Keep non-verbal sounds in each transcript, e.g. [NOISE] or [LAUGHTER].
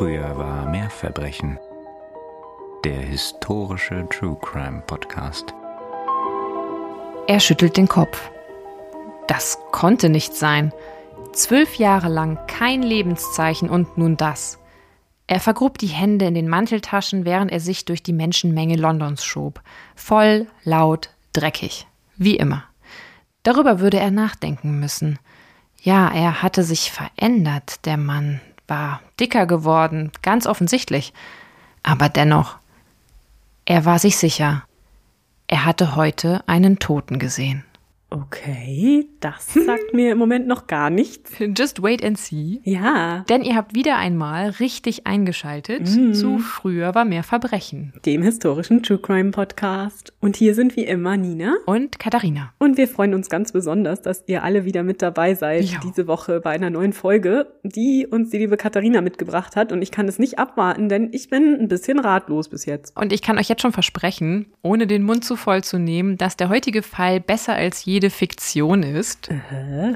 Früher war mehr Verbrechen. Der historische True Crime Podcast. Er schüttelt den Kopf. Das konnte nicht sein. Zwölf Jahre lang kein Lebenszeichen und nun das. Er vergrub die Hände in den Manteltaschen, während er sich durch die Menschenmenge Londons schob. Voll, laut, dreckig. Wie immer. Darüber würde er nachdenken müssen. Ja, er hatte sich verändert, der Mann war dicker geworden, ganz offensichtlich. Aber dennoch, er war sich sicher, er hatte heute einen Toten gesehen. Okay, das sagt mir im Moment noch gar nichts. Just wait and see. Ja. Denn ihr habt wieder einmal richtig eingeschaltet Mhm. zu Früher war mehr Verbrechen. Dem historischen True Crime Podcast. Und hier sind wie immer Nina. Und Katharina. Und wir freuen uns ganz besonders, dass ihr alle wieder mit dabei seid Ja. diese Woche bei einer neuen Folge, die uns die liebe Katharina mitgebracht hat. Und ich kann es nicht abwarten, denn ich bin ein bisschen ratlos bis jetzt. Und ich kann euch jetzt schon versprechen, ohne den Mund zu voll zu nehmen, dass der heutige Fall besser als jede Fiktion ist.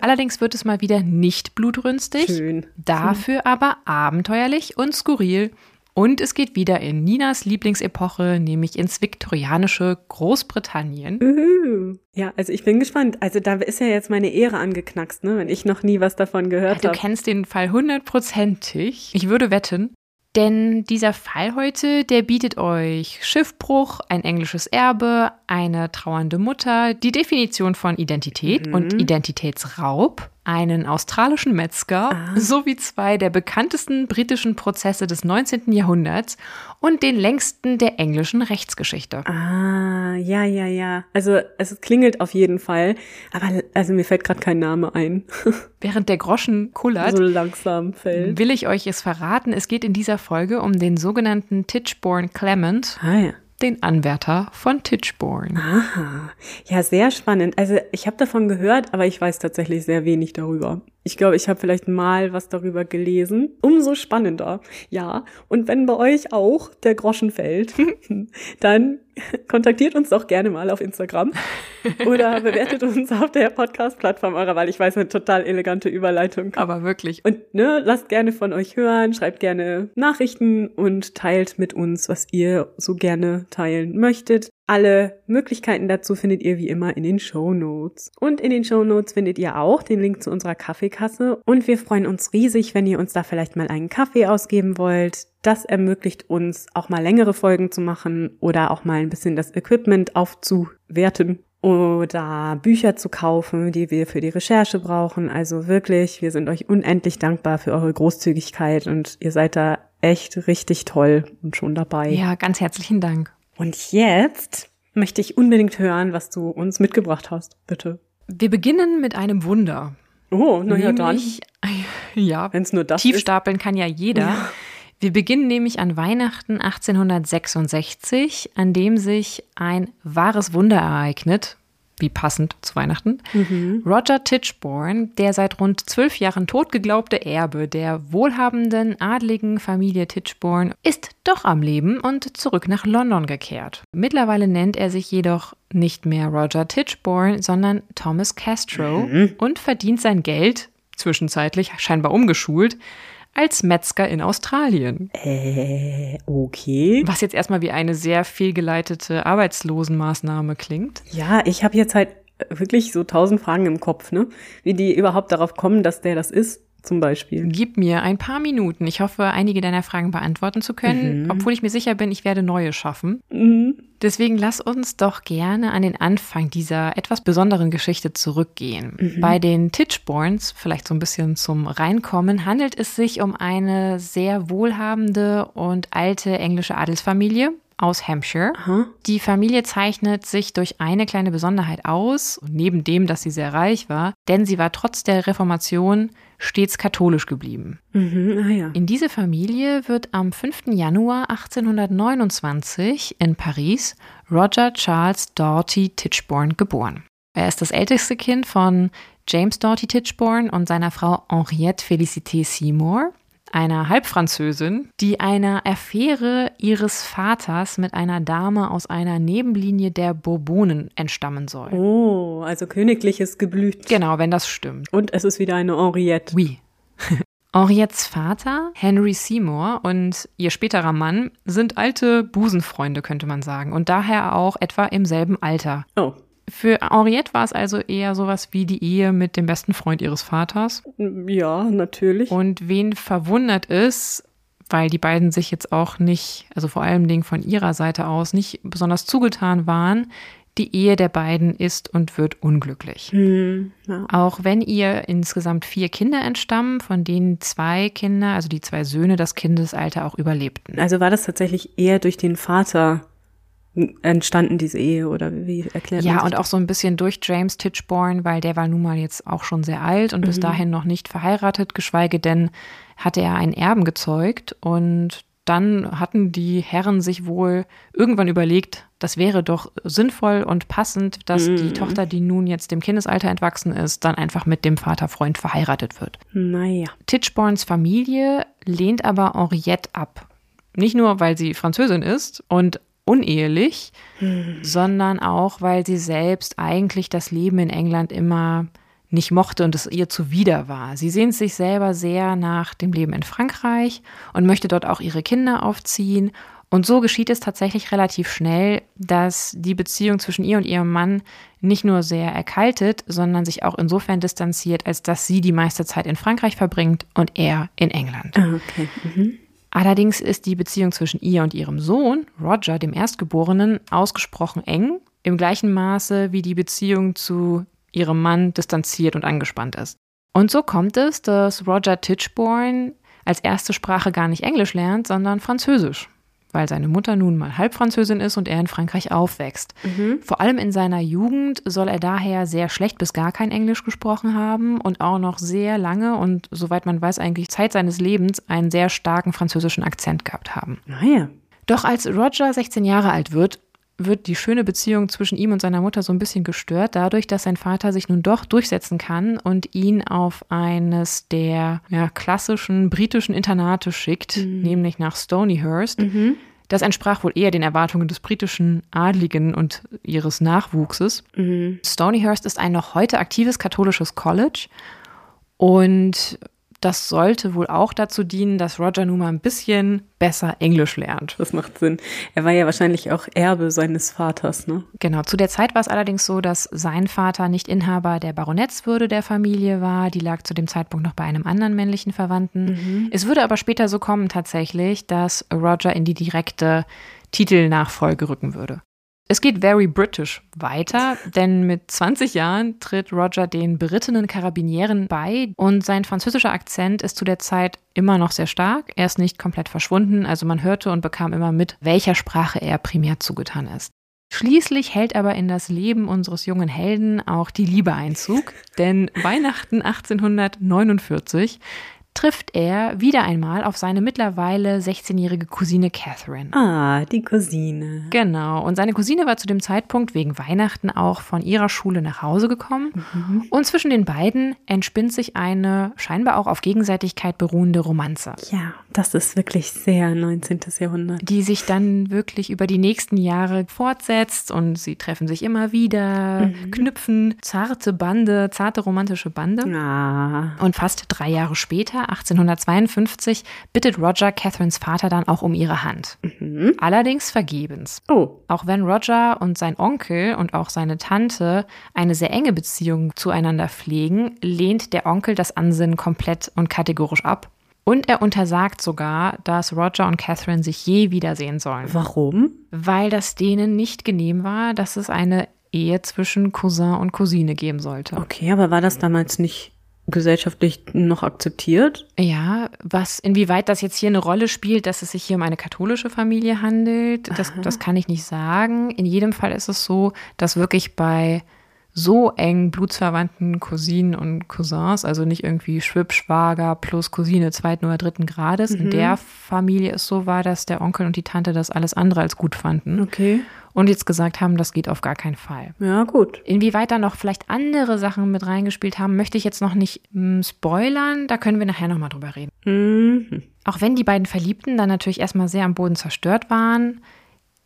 Allerdings wird es mal wieder nicht blutrünstig, Schön. dafür aber abenteuerlich und skurril. Und es geht wieder in Ninas Lieblingsepoche, nämlich ins viktorianische Großbritannien. Uhu. Ja, also ich bin gespannt. Also da ist ja jetzt meine Ehre angeknackst, ne, wenn ich noch nie was davon gehört Du habe. kennst den Fall hundertprozentig. Ich würde wetten. Denn dieser Fall heute, der bietet euch Schiffbruch, ein englisches Erbe, eine trauernde Mutter, die Definition von Identität und Identitätsraub, einen australischen Metzger sowie zwei der bekanntesten britischen Prozesse des 19. Jahrhunderts und den längsten der englischen Rechtsgeschichte. Ah, ja, ja, ja. Also es klingelt auf jeden Fall. Aber also mir fällt gerade kein Name ein. [LAUGHS] Während der Groschen kullert, so langsam fällt. will ich euch es verraten. Es geht in dieser Folge um den sogenannten Titchborne Clement, Ah ja. Den Anwärter von Titchborne. Aha. Ja, sehr spannend. Also ich habe davon gehört, aber ich weiß tatsächlich sehr wenig darüber. Ich glaube, ich habe vielleicht mal was darüber gelesen. Umso spannender. Ja. Und wenn bei euch auch der Groschen fällt, [LAUGHS] dann [LAUGHS] kontaktiert uns doch gerne mal auf Instagram [LAUGHS] oder bewertet uns auf der Podcast-Plattform eurer Wahl. Ich weiß, eine total elegante Überleitung. Aber wirklich. Und ne, lasst gerne von euch hören, schreibt gerne Nachrichten und teilt mit uns, was ihr so gerne teilen möchtet. Alle Möglichkeiten dazu findet ihr wie immer in den Show Notes. Und in den Show Notes findet ihr auch den Link zu unserer Kaffeekasse. Und wir freuen uns riesig, wenn ihr uns da vielleicht mal einen Kaffee ausgeben wollt. Das ermöglicht uns auch mal längere Folgen zu machen oder auch mal ein bisschen das Equipment aufzuwerten oder Bücher zu kaufen, die wir für die Recherche brauchen. Also wirklich, wir sind euch unendlich dankbar für eure Großzügigkeit und ihr seid da echt richtig toll und schon dabei. Ja, ganz herzlichen Dank. Und jetzt möchte ich unbedingt hören, was du uns mitgebracht hast, bitte. Wir beginnen mit einem Wunder. Oh, na ja, dann. [LAUGHS] Ja, Wenn es nur das Tiefstapeln kann ja jeder. Wir beginnen nämlich an Weihnachten 1866, an dem sich ein wahres Wunder ereignet. Wie passend zu Weihnachten. Roger Tichborne, der seit rund zwölf Jahren tot geglaubte Erbe der wohlhabenden adligen Familie Tichborne, ist doch am Leben und zurück nach London gekehrt. Mittlerweile nennt er sich jedoch nicht mehr Roger Tichborne, sondern Thomas Castro und verdient sein Geld, zwischenzeitlich scheinbar umgeschult, als Metzger in Australien. Äh, okay. Was jetzt erstmal wie eine sehr fehlgeleitete Arbeitslosenmaßnahme klingt. Ja, ich habe jetzt halt wirklich so tausend Fragen im Kopf, ne? Wie die überhaupt darauf kommen, dass der das ist, zum Beispiel. Gib mir ein paar Minuten. Ich hoffe, einige deiner Fragen beantworten zu können, obwohl ich mir sicher bin, ich werde neue schaffen. Mhm. Deswegen lass uns doch gerne an den Anfang dieser etwas besonderen Geschichte zurückgehen. Bei den Titchborns, vielleicht so ein bisschen zum Reinkommen, handelt es sich um eine sehr wohlhabende und alte englische Adelsfamilie aus Hampshire. Aha. Die Familie zeichnet sich durch eine kleine Besonderheit aus, neben dem, dass sie sehr reich war, denn sie war trotz der Reformation stets katholisch geblieben. Mhm, ah ja. In diese Familie wird am 5. Januar 1829 in Paris Roger Charles Doughty Tichborne geboren. Er ist das älteste Kind von James Doughty Tichborne und seiner Frau Henriette Félicité Seymour, einer Halbfranzösin, die einer Affäre ihres Vaters mit einer Dame aus einer Nebenlinie der Bourbonen entstammen soll. Oh, also königliches Geblüt. Genau, wenn das stimmt. Und es ist wieder eine Henriette. Oui. [LAUGHS] Henriettes Vater, Henry Seymour, und ihr späterer Mann sind alte Busenfreunde, könnte man sagen, und daher auch etwa im selben Alter. Oh. Für Henriette war es also eher sowas wie die Ehe mit dem besten Freund ihres Vaters. Ja, natürlich. Und wen verwundert ist, weil die beiden sich jetzt auch nicht, also vor allem Dingen von ihrer Seite aus, nicht besonders zugetan waren, die Ehe der beiden ist und wird unglücklich. Hm, ja. Auch wenn ihr insgesamt vier Kinder entstammen, von denen zwei Kinder, also die zwei Söhne, das Kindesalter auch überlebten. Also war das tatsächlich eher durch den Vater entstanden, diese Ehe, oder wie erklärt Ja, und auch so ein bisschen durch James Titchborne, weil der war nun mal jetzt auch schon sehr alt und bis dahin noch nicht verheiratet, geschweige denn hatte er einen Erben gezeugt und dann hatten die Herren sich wohl irgendwann überlegt, das wäre doch sinnvoll und passend, dass die Tochter, die nun jetzt dem Kindesalter entwachsen ist, dann einfach mit dem Vaterfreund verheiratet wird. Naja. Titchborns Familie lehnt aber Henriette ab. Nicht nur, weil sie Französin ist und unehelich, sondern auch, weil sie selbst eigentlich das Leben in England immer nicht mochte und es ihr zuwider war. Sie sehnt sich selber sehr nach dem Leben in Frankreich und möchte dort auch ihre Kinder aufziehen. Und so geschieht es tatsächlich relativ schnell, dass die Beziehung zwischen ihr und ihrem Mann nicht nur sehr erkaltet, sondern sich auch insofern distanziert, als dass sie die meiste Zeit in Frankreich verbringt und er in England. Ah, okay. Mhm. Allerdings ist die Beziehung zwischen ihr und ihrem Sohn, Roger, dem Erstgeborenen, ausgesprochen eng, im gleichen Maße wie die Beziehung zu ihrem Mann distanziert und angespannt ist. Und so kommt es, dass Roger Tichborne als erste Sprache gar nicht Englisch lernt, sondern Französisch, weil seine Mutter nun mal Halbfranzösin ist und er in Frankreich aufwächst. Vor allem in seiner Jugend soll er daher sehr schlecht bis gar kein Englisch gesprochen haben und auch noch sehr lange und soweit man weiß eigentlich Zeit seines Lebens einen sehr starken französischen Akzent gehabt haben. Naja. Doch als Roger 16 Jahre alt wird, wird die schöne Beziehung zwischen ihm und seiner Mutter so ein bisschen gestört, dadurch, dass sein Vater sich nun doch durchsetzen kann und ihn auf eines der ja, klassischen britischen Internate schickt, nämlich nach Stonyhurst. Das entsprach wohl eher den Erwartungen des britischen Adligen und ihres Nachwuchses. Stonyhurst ist ein noch heute aktives katholisches College und das sollte wohl auch dazu dienen, dass Roger nun mal ein bisschen besser Englisch lernt. Das macht Sinn. Er war ja wahrscheinlich auch Erbe seines Vaters, ne? Genau, zu der Zeit war es allerdings so, dass sein Vater nicht Inhaber der Baronetswürde der Familie war. Die lag zu dem Zeitpunkt noch bei einem anderen männlichen Verwandten. Es würde aber später so kommen tatsächlich, dass Roger in die direkte Titelnachfolge rücken würde. Es geht very British weiter, denn mit 20 Jahren tritt Roger den berittenen Karabinieren bei und sein französischer Akzent ist zu der Zeit immer noch sehr stark. Er ist nicht komplett verschwunden, also man hörte und bekam immer mit, welcher Sprache er primär zugetan ist. Schließlich hält aber in das Leben unseres jungen Helden auch die Liebe Einzug, denn Weihnachten 1849 trifft er wieder einmal auf seine mittlerweile 16-jährige Cousine Catherine. Ah, die Cousine. Genau. Und seine Cousine war zu dem Zeitpunkt wegen Weihnachten auch von ihrer Schule nach Hause gekommen. Und zwischen den beiden entspinnt sich eine scheinbar auch auf Gegenseitigkeit beruhende Romanze, Ja, das ist wirklich sehr 19. Jahrhundert. die sich dann wirklich über die nächsten Jahre fortsetzt und sie treffen sich immer wieder, knüpfen zarte Bande, zarte romantische Bande. Ah, Und fast drei Jahre später, 1852, bittet Roger Catherines Vater dann auch um ihre Hand. Allerdings vergebens. oh, Auch wenn Roger und sein Onkel und auch seine Tante eine sehr enge Beziehung zueinander pflegen, lehnt der Onkel das Ansinnen komplett und kategorisch ab. Und er untersagt sogar, dass Roger und Catherine sich je wiedersehen sollen, warum? weil das denen nicht genehm war, dass es eine Ehe zwischen Cousin und Cousine geben sollte. Okay, aber war das damals nicht gesellschaftlich noch akzeptiert? Ja, was, inwieweit das jetzt hier eine Rolle spielt, dass es sich hier um eine katholische Familie handelt, das, das kann ich nicht sagen. In jedem Fall ist es so, dass wirklich bei so eng blutsverwandten Cousinen und Cousins, also nicht irgendwie Schwibschwager plus Cousine zweiten oder dritten Grades, in der Familie es so war, dass der Onkel und die Tante das alles andere als gut fanden Okay. und jetzt gesagt haben, das geht auf gar keinen Fall. Ja, gut. Inwieweit da noch vielleicht andere Sachen mit reingespielt haben, möchte ich jetzt noch nicht mm, spoilern. Da können wir nachher nochmal drüber reden. Mhm. Auch wenn die beiden Verliebten dann natürlich erstmal sehr am Boden zerstört waren,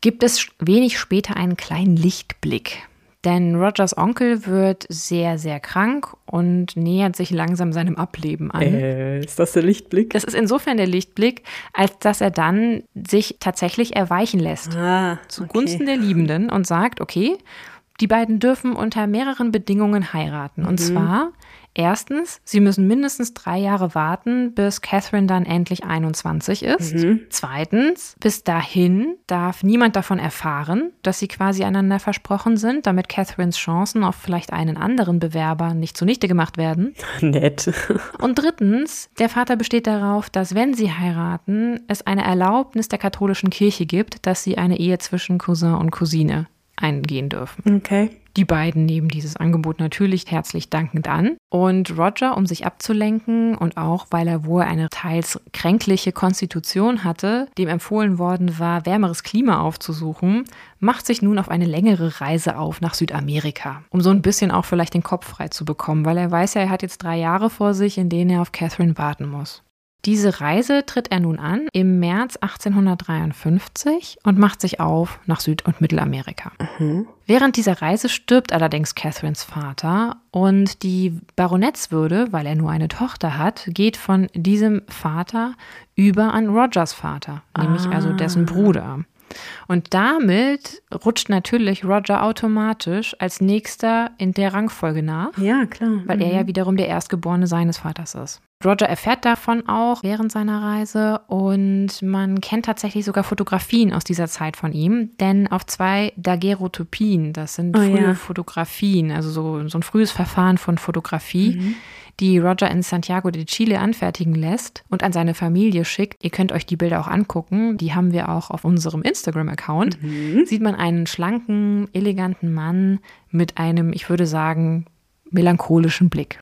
gibt es wenig später einen kleinen Lichtblick. Denn Rogers Onkel wird sehr, sehr krank und nähert sich langsam seinem Ableben an. Äh, ist das der Lichtblick? Das ist insofern der Lichtblick, als dass er dann sich tatsächlich erweichen lässt. Ah, Zugunsten der Liebenden und sagt, okay, die beiden dürfen unter mehreren Bedingungen heiraten. Und zwar Erstens, sie müssen mindestens drei Jahre warten, bis Catherine dann endlich 21 ist. Zweitens, bis dahin darf niemand davon erfahren, dass sie quasi einander versprochen sind, damit Catherines Chancen auf vielleicht einen anderen Bewerber nicht zunichte gemacht werden. [LAUGHS] Nett. Und drittens, der Vater besteht darauf, dass wenn sie heiraten, es eine Erlaubnis der katholischen Kirche gibt, dass sie eine Ehe zwischen Cousin und Cousine eingehen dürfen. Okay. Die beiden nehmen dieses Angebot natürlich herzlich dankend an. Und Roger, um sich abzulenken und auch weil er wohl eine teils kränkliche Konstitution hatte, dem empfohlen worden war, wärmeres Klima aufzusuchen, macht sich nun auf eine längere Reise auf nach Südamerika, um so ein bisschen auch vielleicht den Kopf frei zu bekommen, weil er weiß ja, er hat jetzt drei Jahre vor sich, in denen er auf Catherine warten muss. Diese Reise tritt er nun an im März 1853 und macht sich auf nach Süd- und Mittelamerika. Während dieser Reise stirbt allerdings Catherines Vater und die Baronetswürde, weil er nur eine Tochter hat, geht von diesem Vater über an Rogers Vater, nämlich also dessen Bruder. Und damit rutscht natürlich Roger automatisch als nächster in der Rangfolge nach Ja, klar. weil er ja wiederum der Erstgeborene seines Vaters ist. Roger erfährt davon auch während seiner Reise und man kennt tatsächlich sogar Fotografien aus dieser Zeit von ihm, denn auf zwei Daguerreotypien, das sind Oh frühe ja. Fotografien, also so, so ein frühes Verfahren von Fotografie, die Roger in Santiago de Chile anfertigen lässt und an seine Familie schickt. Ihr könnt euch die Bilder auch angucken, die haben wir auch auf unserem Instagram-Account. Sieht man einen schlanken, eleganten Mann mit einem, ich würde sagen, melancholischen Blick.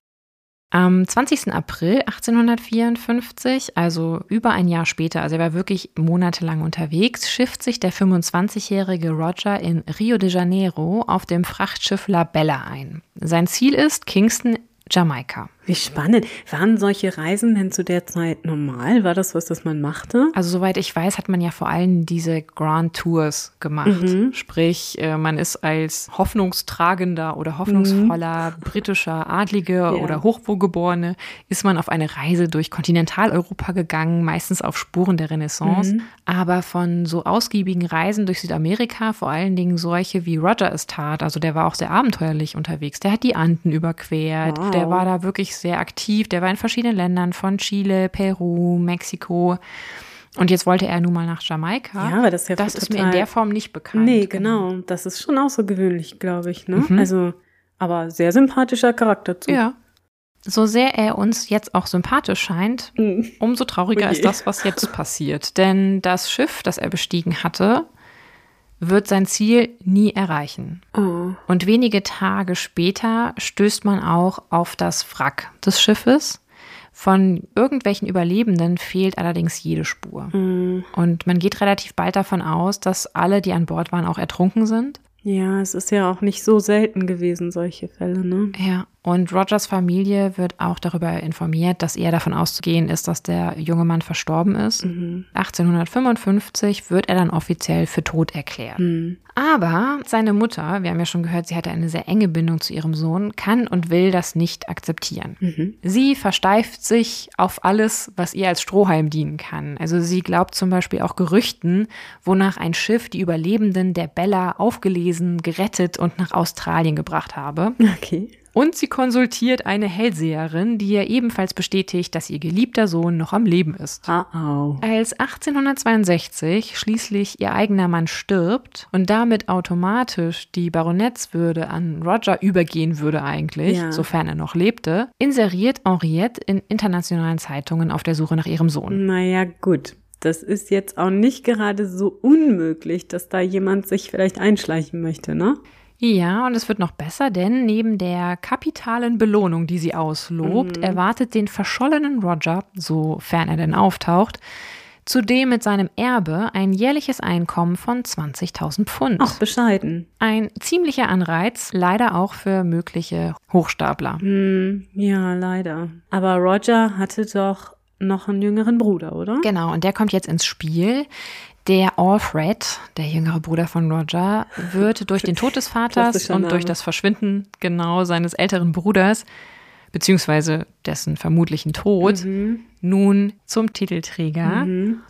Am 20. April 1854, also über ein Jahr später, also er war wirklich monatelang unterwegs, schifft sich der 25-jährige Roger in Rio de Janeiro auf dem Frachtschiff La Bella ein. Sein Ziel ist Kingston, Jamaika. Wie spannend. Waren solche Reisen denn zu der Zeit normal? War das was, das man machte? Also soweit ich weiß, hat man ja vor allem diese Grand Tours gemacht. Sprich, äh, man ist als hoffnungstragender oder hoffnungsvoller britischer Adlige oder Hochwohlgeborene, ist man auf eine Reise durch Kontinentaleuropa gegangen, meistens auf Spuren der Renaissance. Aber von so ausgiebigen Reisen durch Südamerika, vor allen Dingen solche wie Roger es tat, also der war auch sehr abenteuerlich unterwegs. Der hat die Anden überquert, Wow. der war da wirklich sehr aktiv, der war in verschiedenen Ländern, von Chile, Peru, Mexiko. Und jetzt wollte er nun mal nach Jamaika. Ja, aber das ist ja Das ist mir in der Form nicht bekannt. Nee, genau. Das ist schon außergewöhnlich, glaube ich. Ne? Also, aber sehr sympathischer Charakterzug. Ja. So sehr er uns jetzt auch sympathisch scheint, Mhm. umso trauriger Oje. ist das, was jetzt passiert. Denn das Schiff, das er bestiegen hatte, wird sein Ziel nie erreichen. Oh. Und wenige Tage später stößt man auch auf das Wrack des Schiffes. Von irgendwelchen Überlebenden fehlt allerdings jede Spur. Mhm. Und man geht relativ bald davon aus, dass alle, die an Bord waren, auch ertrunken sind. Ja, es ist ja auch nicht so selten gewesen, solche Fälle, ne? Ja, und Rogers Familie wird auch darüber informiert, dass eher davon auszugehen ist, dass der junge Mann verstorben ist. 1855 wird er dann offiziell für tot erklärt. Aber seine Mutter, wir haben ja schon gehört, sie hatte eine sehr enge Bindung zu ihrem Sohn, kann und will das nicht akzeptieren. Sie versteift sich auf alles, was ihr als Strohhalm dienen kann. Also sie glaubt zum Beispiel auch Gerüchten, wonach ein Schiff die Überlebenden der Bella aufgelesen, gerettet und nach Australien gebracht habe. [LAUGHS] Okay. Und sie konsultiert eine Hellseherin, die ihr ebenfalls bestätigt, dass ihr geliebter Sohn noch am Leben ist. Ah, au. Als 1862 schließlich ihr eigener Mann stirbt und damit automatisch die Baronetswürde an Roger übergehen würde eigentlich, Ja. sofern er noch lebte, inseriert Henriette in internationalen Zeitungen auf der Suche nach ihrem Sohn. Naja, gut. Das ist jetzt auch nicht gerade so unmöglich, dass da jemand sich vielleicht einschleichen möchte, ne? Ja, und es wird noch besser, denn neben der kapitalen Belohnung, die sie auslobt, erwartet den verschollenen Roger, sofern er denn auftaucht, zudem mit seinem Erbe ein jährliches Einkommen von 20.000 Pfund. Auch bescheiden. Ein ziemlicher Anreiz, leider auch für mögliche Hochstapler. Hm, ja, leider. Aber Roger hatte doch noch einen jüngeren Bruder, oder? Genau, und der kommt jetzt ins Spiel. Der Alfred, der jüngere Bruder von Roger, wird durch den Tod des Vaters und durch das Verschwinden genau seines älteren Bruders, beziehungsweise dessen vermutlichen Tod, Mhm. nun zum Titelträger.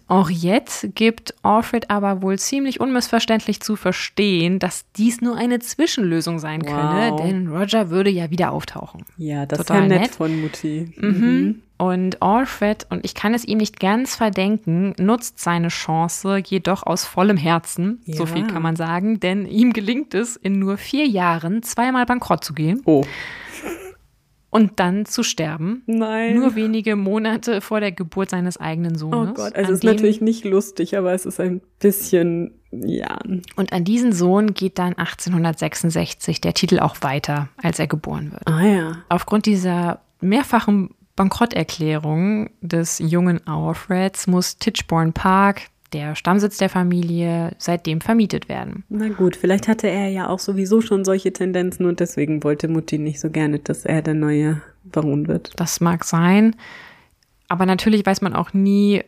Henriette gibt Alfred aber wohl ziemlich unmissverständlich zu verstehen, dass dies nur eine Zwischenlösung sein könne, Wow. denn Roger würde ja wieder auftauchen. Ja, das ist Total ja nett, nett. von Mutti. Mhm. Und Alfred, und ich kann es ihm nicht ganz verdenken, nutzt seine Chance jedoch aus vollem Herzen, so Ja. viel kann man sagen, denn ihm gelingt es, in nur vier Jahren zweimal bankrott zu gehen Oh. und dann zu sterben. Nein. Nur wenige Monate vor der Geburt seines eigenen oh Sohnes. Gott, also es ist natürlich nicht lustig, aber es ist ein bisschen, ja. Und an diesen Sohn geht dann 1866 der Titel auch weiter, als er geboren wird. Ah ja. Aufgrund dieser mehrfachen Bankrotterklärung des jungen Alfreds muss Titchborne Park, der Stammsitz der Familie, seitdem vermietet werden. Na gut, vielleicht hatte er ja auch sowieso schon solche Tendenzen und deswegen wollte Mutti nicht so gerne, dass er der neue Baron wird. Das mag sein, aber natürlich weiß man auch nie,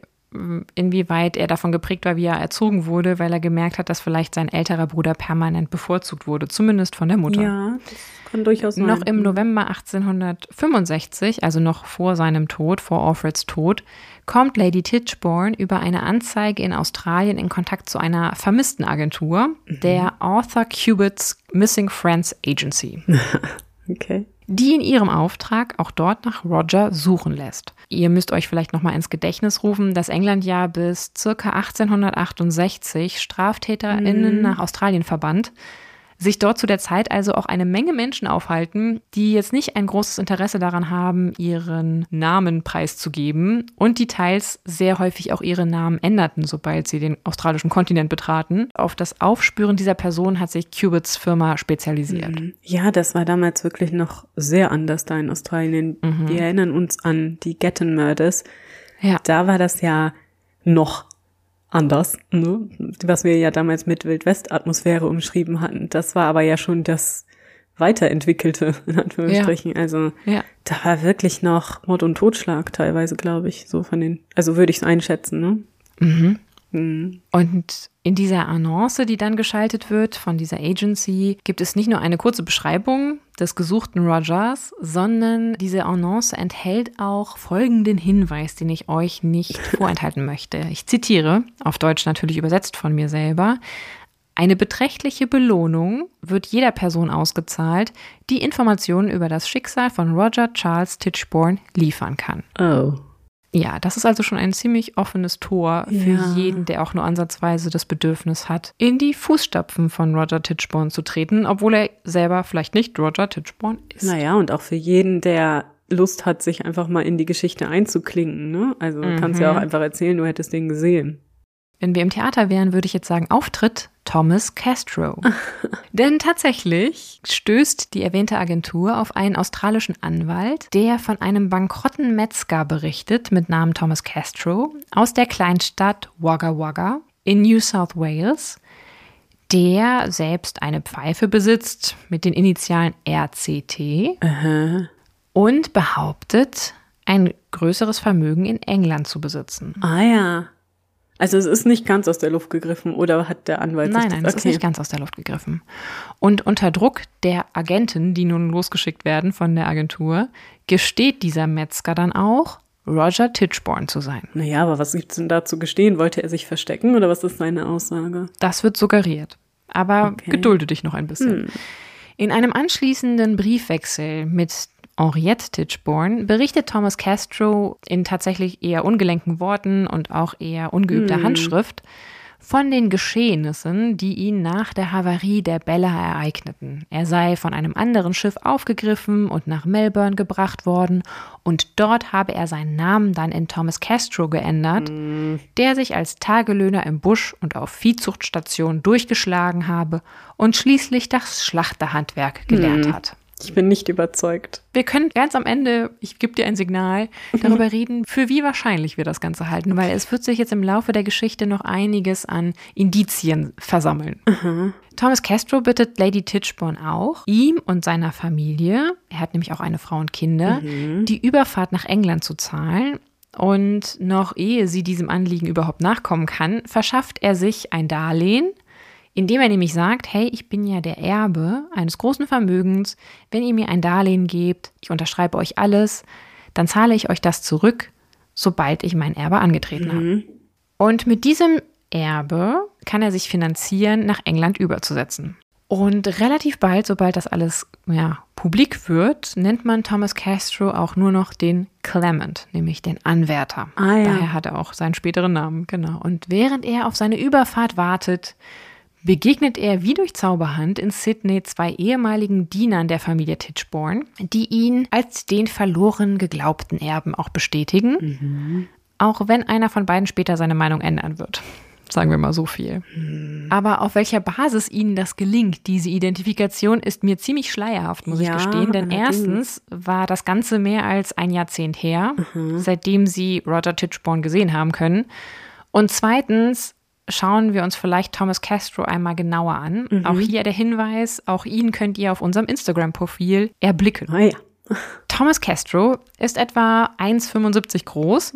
inwieweit er davon geprägt war, wie er erzogen wurde, weil er gemerkt hat, dass vielleicht sein älterer Bruder permanent bevorzugt wurde, zumindest von der Mutter. Ja, das kann durchaus sein. Noch im November 1865, also noch vor seinem Tod, vor Alfreds Tod, kommt Lady Titchborne über eine Anzeige in Australien in Kontakt zu einer Vermisstenagentur, der Arthur Cubitt's Missing Friends Agency, [LAUGHS] Okay. Die in ihrem Auftrag auch dort nach Roger suchen lässt. Ihr müsst euch vielleicht noch mal ins Gedächtnis rufen, dass England ja bis circa 1868 StraftäterInnen nach Australien verband sich dort zu der Zeit also auch eine Menge Menschen aufhalten, die jetzt nicht ein großes Interesse daran haben, ihren Namen preiszugeben und die teils sehr häufig auch ihre Namen änderten, sobald sie den australischen Kontinent betraten. Auf das Aufspüren dieser Person hat sich Cubits Firma spezialisiert. Ja, das war damals wirklich noch sehr anders da in Australien. Wir erinnern uns an die Gatton Murders. Ja. Da war das ja noch anders, ne? was wir ja damals mit Wildwest-Atmosphäre umschrieben hatten. Das war aber ja schon das weiterentwickelte, [LAUGHS] in Anführungsstrichen. Also Ja. da war wirklich noch Mord und Totschlag teilweise, glaube ich, so von den, also würde ich es einschätzen, ne? Mhm. Mhm. Und in dieser Annonce, die dann geschaltet wird von dieser Agency, gibt es nicht nur eine kurze Beschreibung des gesuchten Rogers, sondern diese Annonce enthält auch folgenden Hinweis, den ich euch nicht [LAUGHS] vorenthalten möchte. Ich zitiere, auf Deutsch natürlich übersetzt von mir selber. Eine beträchtliche Belohnung wird jeder Person ausgezahlt, die Informationen über das Schicksal von Roger Charles Titchborne liefern kann. Oh. Ja, das ist also schon ein ziemlich offenes Tor für Ja. jeden, der auch nur ansatzweise das Bedürfnis hat, in die Fußstapfen von Roger Titchborne zu treten, obwohl er selber vielleicht nicht Roger Titchborne ist. Naja, und auch für jeden, der Lust hat, sich einfach mal in die Geschichte einzuklinken, ne? Also du kannst ja auch einfach erzählen, du hättest den gesehen. Wenn wir im Theater wären, würde ich jetzt sagen, Auftritt Thomas Castro. [LAUGHS] Denn tatsächlich stößt die erwähnte Agentur auf einen australischen Anwalt, der von einem bankrotten Metzger berichtet mit Namen Thomas Castro aus der Kleinstadt Wagga Wagga in New South Wales, der selbst eine Pfeife besitzt mit den Initialen RCT und behauptet, ein größeres Vermögen in England zu besitzen. Ah ja. Also es ist nicht ganz aus der Luft gegriffen, oder hat der Anwalt Nein, sich nein, das, das ist nicht ganz aus der Luft gegriffen. Und unter Druck der Agenten, die nun losgeschickt werden von der Agentur, gesteht dieser Metzger dann auch, Roger Titchborne zu sein. Naja, aber was gibt's denn da zu gestehen? Wollte er sich verstecken oder was ist seine Aussage? Das wird suggeriert. Aber Okay. gedulde dich noch ein bisschen. In einem anschließenden Briefwechsel mit Henriette Titchborne berichtet Thomas Castro in tatsächlich eher ungelenken Worten und auch eher ungeübter Handschrift von den Geschehnissen, die ihn nach der Havarie der Bella ereigneten. Er sei von einem anderen Schiff aufgegriffen und nach Melbourne gebracht worden und dort habe er seinen Namen dann in Thomas Castro geändert, der sich als Tagelöhner im Busch und auf Viehzuchtstationen durchgeschlagen habe und schließlich das Schlachterhandwerk gelernt hat. Ich bin nicht überzeugt. Wir können ganz am Ende, ich gebe dir ein Signal, [LAUGHS] darüber reden, für wie wahrscheinlich wir das Ganze halten, weil es wird sich jetzt im Laufe der Geschichte noch einiges an Indizien versammeln. Thomas Castro bittet Lady Titchborne auch, ihm und seiner Familie, er hat nämlich auch eine Frau und Kinder, die Überfahrt nach England zu zahlen, Und noch ehe sie diesem Anliegen überhaupt nachkommen kann, verschafft er sich ein Darlehen, indem er nämlich sagt, hey, ich bin ja der Erbe eines großen Vermögens, wenn ihr mir ein Darlehen gebt, ich unterschreibe euch alles, dann zahle ich euch das zurück, sobald ich mein Erbe angetreten habe. Mhm. Und mit diesem Erbe kann er sich finanzieren, nach England überzusetzen. Und relativ bald, sobald das alles ja, publik wird, nennt man Thomas Castro auch nur noch den Clement, nämlich den Anwärter. Ah, ja. Daher hat er auch seinen späteren Namen, genau. Und während er auf seine Überfahrt wartet, begegnet er wie durch Zauberhand in Sydney zwei ehemaligen Dienern der Familie Titchborne, die ihn als den verloren geglaubten Erben auch bestätigen, auch wenn einer von beiden später seine Meinung ändern wird. Sagen wir mal so viel. Aber auf welcher Basis ihnen das gelingt, diese Identifikation, ist mir ziemlich schleierhaft, muss Ja, ich gestehen. Denn allerdings. erstens war das Ganze mehr als ein Jahrzehnt her, seitdem sie Roger Titchborne gesehen haben können. Und zweitens schauen wir uns vielleicht Thomas Castro einmal genauer an. Auch hier der Hinweis, auch ihn könnt ihr auf unserem Instagram-Profil erblicken. Ah ja. Thomas Castro ist etwa 1,75 groß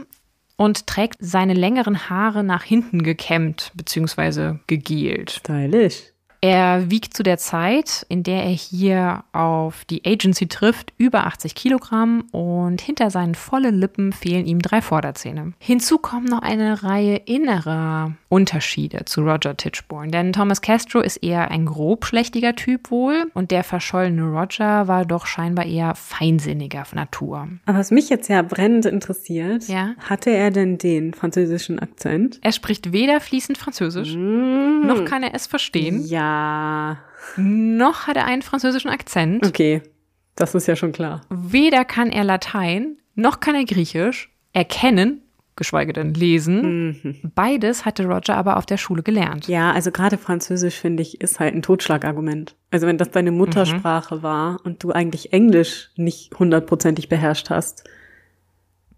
und trägt seine längeren Haare nach hinten gekämmt bzw. gegelt. Stylisch. Er wiegt zu der Zeit, in der er hier auf die Agency trifft, über 80 Kilogramm und hinter seinen vollen Lippen fehlen ihm drei Vorderzähne. Hinzu kommen noch eine Reihe innerer Unterschiede zu Roger Titchborne, denn Thomas Castro ist eher ein grobschlächtiger Typ wohl und der verschollene Roger war doch scheinbar eher feinsinniger Natur. Aber was mich jetzt ja brennend interessiert, Ja. hatte er denn den französischen Akzent? Er spricht weder fließend Französisch, noch kann er es verstehen, Ja. Noch hat er einen französischen Akzent. Okay. Das ist ja schon klar. Weder kann er Latein, noch kann er Griechisch erkennen, geschweige denn lesen. Beides hatte Roger aber auf der Schule gelernt. Ja, also gerade Französisch finde ich ist halt ein Totschlagargument. Also wenn das deine Muttersprache war und du eigentlich Englisch nicht hundertprozentig beherrscht hast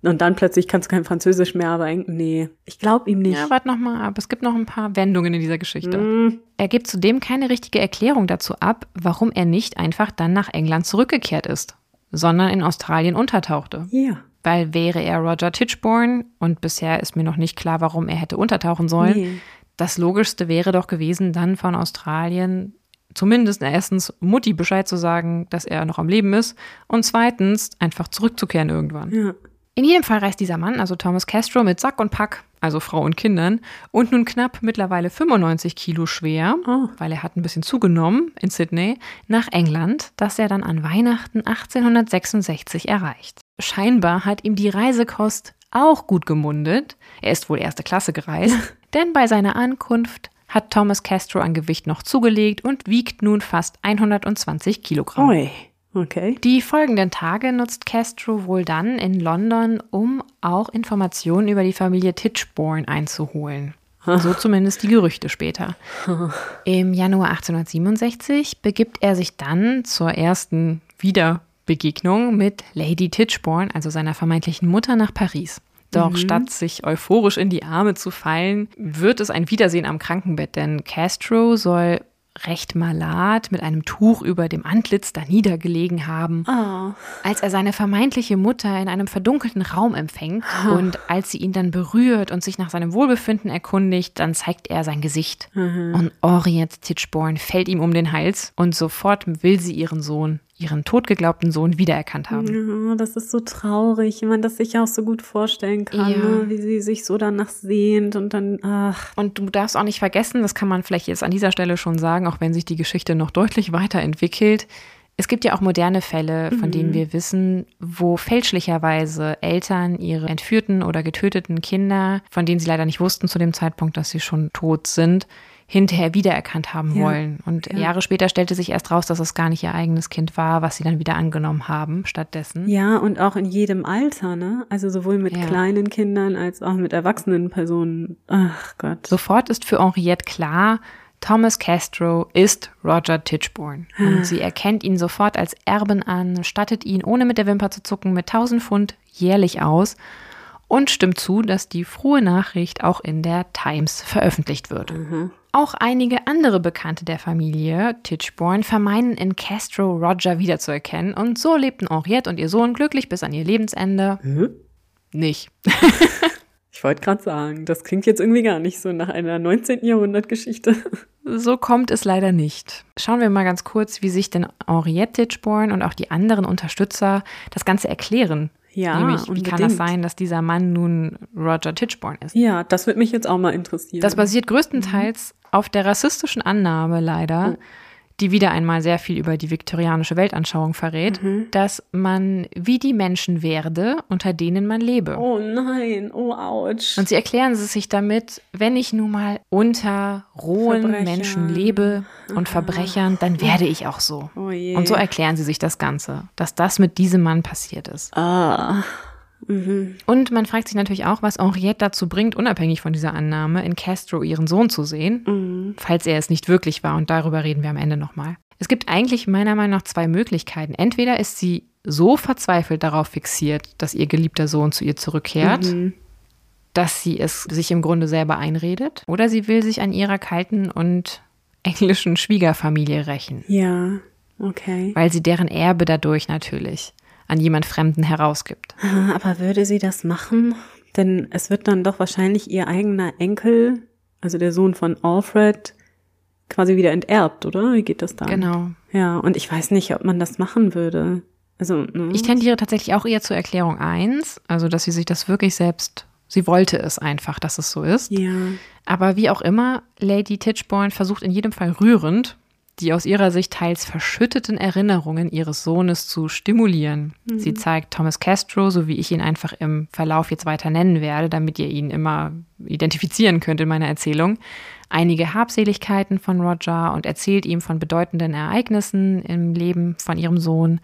und dann plötzlich kannst du kein Französisch mehr, aber nee, ich glaube ihm nicht. Ja, warte noch mal ab. Es gibt noch ein paar Wendungen in dieser Geschichte. Hm, Er gibt zudem keine richtige Erklärung dazu ab, warum er nicht einfach dann nach England zurückgekehrt ist, sondern in Australien untertauchte. Ja. Weil wäre er Roger Titchborne, und bisher ist mir noch nicht klar, warum er hätte untertauchen sollen, Nee. das Logischste wäre doch gewesen, dann von Australien zumindest erstens Mutti Bescheid zu sagen, dass er noch am Leben ist und zweitens einfach zurückzukehren irgendwann. Ja. In jedem Fall reist dieser Mann, also Thomas Castro, mit Sack und Pack, also Frau und Kindern, und nun knapp mittlerweile 95 Kilo schwer, Oh. weil er hat ein bisschen zugenommen in Sydney, nach England, das er dann an Weihnachten 1866 erreicht. Scheinbar hat ihm die Reisekost auch gut gemundet. Er ist wohl erste Klasse gereist, [LAUGHS] denn bei seiner Ankunft hat Thomas Castro an Gewicht noch zugelegt und wiegt nun fast 120 Kilogramm. Oi. Okay. Die folgenden Tage nutzt Castro wohl dann in London, um auch Informationen über die Familie Titchborne einzuholen. So zumindest die Gerüchte später. [LAUGHS] Im Januar 1867 begibt er sich dann zur ersten Wiederbegegnung mit Lady Titchborne, also seiner vermeintlichen Mutter, nach Paris. Doch statt sich euphorisch in die Arme zu fallen, wird es ein Wiedersehen am Krankenbett, denn Castro soll recht malat mit einem Tuch über dem Antlitz da niedergelegen haben, Ah. als er seine vermeintliche Mutter in einem verdunkelten Raum empfängt und als sie ihn dann berührt und sich nach seinem Wohlbefinden erkundigt, dann zeigt er sein Gesicht. Und Orient Titchborne fällt ihm um den Hals und sofort will sie ihren Sohn, ihren totgeglaubten Sohn, wiedererkannt haben. Ja, das ist so traurig, wenn man das sich auch so gut vorstellen kann, Ja. ne? wie sie sich so danach sehnt und dann, ach, Und du darfst auch nicht vergessen, das kann man vielleicht jetzt an dieser Stelle schon sagen, auch wenn sich die Geschichte noch deutlich weiterentwickelt. Es gibt ja auch moderne Fälle, von denen wir wissen, wo fälschlicherweise Eltern ihre entführten oder getöteten Kinder, von denen sie leider nicht wussten zu dem Zeitpunkt, dass sie schon tot sind, hinterher wiedererkannt haben Ja. wollen. Und Ja. Jahre später stellte sich erst raus, dass es gar nicht ihr eigenes Kind war, was sie dann wieder angenommen haben stattdessen. ja, und auch in jedem Alter, ne? Also sowohl mit Ja. kleinen Kindern als auch mit erwachsenen Personen. Ach Gott. Sofort ist für Henriette klar, Thomas Castro ist Roger Titchborne. Und sie erkennt ihn sofort als Erben an, stattet ihn ohne mit der Wimper zu zucken mit 1000 Pfund jährlich aus und stimmt zu, dass die frohe Nachricht auch in der Times veröffentlicht wird. Auch einige andere Bekannte der Familie Titchborne vermeinen in Castro Roger wiederzuerkennen und so lebten Henriette und ihr Sohn glücklich bis an ihr Lebensende. Hm? nicht. [LAUGHS] Ich wollte gerade sagen, das klingt jetzt irgendwie gar nicht so nach einer 19. Jahrhundert-Geschichte. So kommt es leider nicht. Schauen wir mal ganz kurz, wie sich denn Henriette Tichborn und auch die anderen Unterstützer das Ganze erklären. Ja, Nämlich, wie unbedingt. kann das sein, dass dieser Mann nun Roger Tichborn ist? Ja, das würde mich jetzt auch mal interessieren. Das basiert größtenteils auf der rassistischen Annahme leider, Oh. Die wieder einmal sehr viel über die viktorianische Weltanschauung verrät, Mhm. dass man wie die Menschen werde, unter denen man lebe. oh nein, oh ouch. Und sie erklären es sich damit, wenn ich nun mal unter rohen. Menschen lebe und Verbrechern, dann werde ich auch so. oh. Und so erklären sie sich das Ganze, dass das mit diesem Mann passiert ist. ah. Mhm. Und man fragt sich natürlich auch, was Henriette dazu bringt, unabhängig von dieser Annahme, in Castro ihren Sohn zu sehen, Mhm. falls er es nicht wirklich war. Und darüber reden wir am Ende nochmal. Es gibt eigentlich meiner Meinung nach zwei Möglichkeiten. Entweder ist sie so verzweifelt darauf fixiert, dass ihr geliebter Sohn zu ihr zurückkehrt, Mhm. dass sie es sich im Grunde selber einredet, oder sie will sich an ihrer kalten und englischen Schwiegerfamilie rächen, Ja, okay. weil sie deren Erbe dadurch natürlich an jemand Fremden herausgibt. Aber würde sie das machen? Denn es wird dann doch wahrscheinlich ihr eigener Enkel, also der Sohn von Alfred, quasi wieder enterbt, oder? Wie geht das dann? Genau. Ja, und ich weiß nicht, ob man das machen würde. Also, ne? Ich tendiere tatsächlich auch eher zur Erklärung 1, also dass sie sich das wirklich selbst, sie wollte es einfach, dass es so ist. Ja. Aber wie auch immer, Lady Titchborn versucht in jedem Fall rührend, die aus ihrer Sicht teils verschütteten Erinnerungen ihres Sohnes zu stimulieren. Sie zeigt Thomas Castro, so wie ich ihn einfach im Verlauf jetzt weiter nennen werde, damit ihr ihn immer identifizieren könnt in meiner Erzählung, einige Habseligkeiten von Roger und erzählt ihm von bedeutenden Ereignissen im Leben von ihrem Sohn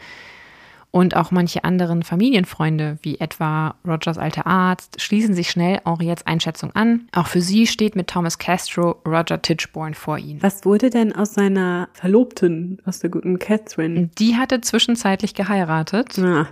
und auch manche anderen Familienfreunde, wie etwa Rogers alter Arzt, schließen sich schnell Henriettes Einschätzung an. Auch für sie steht mit Thomas Castro Roger Tichborn vor ihnen. Was wurde denn aus seiner Verlobten, aus der guten Catherine? Die hatte zwischenzeitlich geheiratet. Ah.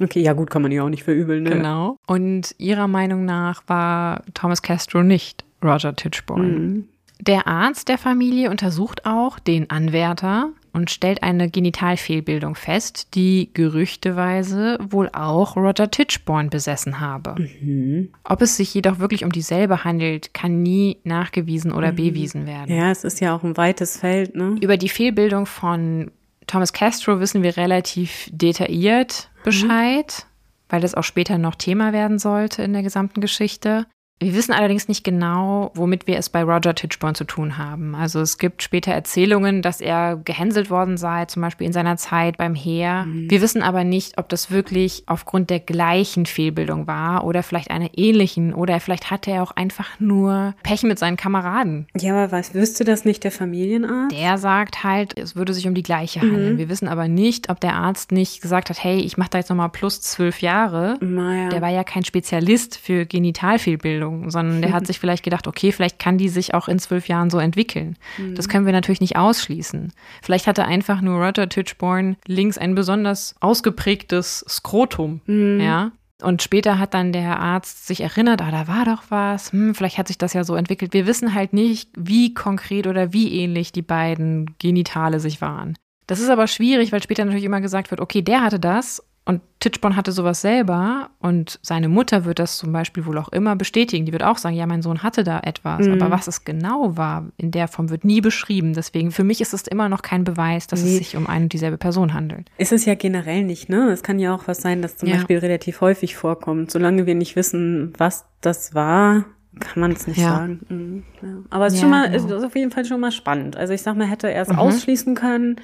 Okay, ja gut, kann man ja auch nicht verübeln, ne? Genau. Und ihrer Meinung nach war Thomas Castro nicht Roger Tichborn. Mhm. Der Arzt der Familie untersucht auch den Anwärter und stellt eine Genitalfehlbildung fest, die gerüchteweise wohl auch Roger Tichborn besessen habe. Mhm. Ob es sich jedoch wirklich um dieselbe handelt, kann nie nachgewiesen oder bewiesen werden. Ja, es ist ja auch ein weites Feld, ne? Über die Fehlbildung von Thomas Castro wissen wir relativ detailliert Bescheid, weil das auch später noch Thema werden sollte in der gesamten Geschichte. Wir wissen allerdings nicht genau, womit wir es bei Roger Tichborn zu tun haben. Also es gibt später Erzählungen, dass er gehänselt worden sei, zum Beispiel in seiner Zeit beim Heer. Wir wissen aber nicht, ob das wirklich aufgrund der gleichen Fehlbildung war oder vielleicht einer ähnlichen oder vielleicht hatte er auch einfach nur Pech mit seinen Kameraden. Ja, aber was, wüsste das nicht der Familienarzt? Der sagt halt, es würde sich um die gleiche handeln. Wir wissen aber nicht, ob der Arzt nicht gesagt hat, hey, ich mache da jetzt nochmal plus zwölf Jahre. Naja. Der war ja kein Spezialist für Genitalfehlbildung, sondern der hat [LAUGHS] sich vielleicht gedacht, okay, vielleicht kann die sich auch in zwölf Jahren so entwickeln. Das können wir natürlich nicht ausschließen. Vielleicht hatte einfach nur Roger Tichborn links ein besonders ausgeprägtes Skrotum, ja. Und später hat dann der Arzt sich erinnert, ah, da war doch was, hm, vielleicht hat sich das ja so entwickelt. Wir wissen halt nicht, wie konkret oder wie ähnlich die beiden Genitale sich waren. Das ist aber schwierig, weil später natürlich immer gesagt wird, okay, der hatte das und Titchborn hatte sowas selber und seine Mutter wird das zum Beispiel wohl auch immer bestätigen. Die wird auch sagen, ja, mein Sohn hatte da etwas. Aber was es genau war, in der Form wird nie beschrieben. Deswegen, für mich ist es immer noch kein Beweis, dass Nee. es sich um eine und dieselbe Person handelt. Ist es ja generell nicht, ne? Es kann ja auch was sein, das zum Ja. Beispiel relativ häufig vorkommt. Solange wir nicht wissen, was das war, kann man es nicht Ja. sagen. Mhm, ja. Aber es ist, schon mal, genau. ist auf jeden Fall schon mal spannend. Also ich sag mal, hätte er es Mhm. ausschließen können,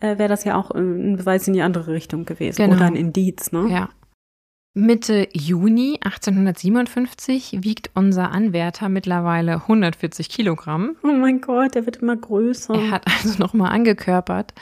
äh, wäre das ja auch äh, ein Beweis in die andere Richtung gewesen. Genau. Oder ein Indiz, ne? Ja. Mitte Juni 1857 wiegt unser Anwärter mittlerweile 140 Kilogramm. Oh mein Gott, der wird immer größer. Er hat also nochmal angekörpert.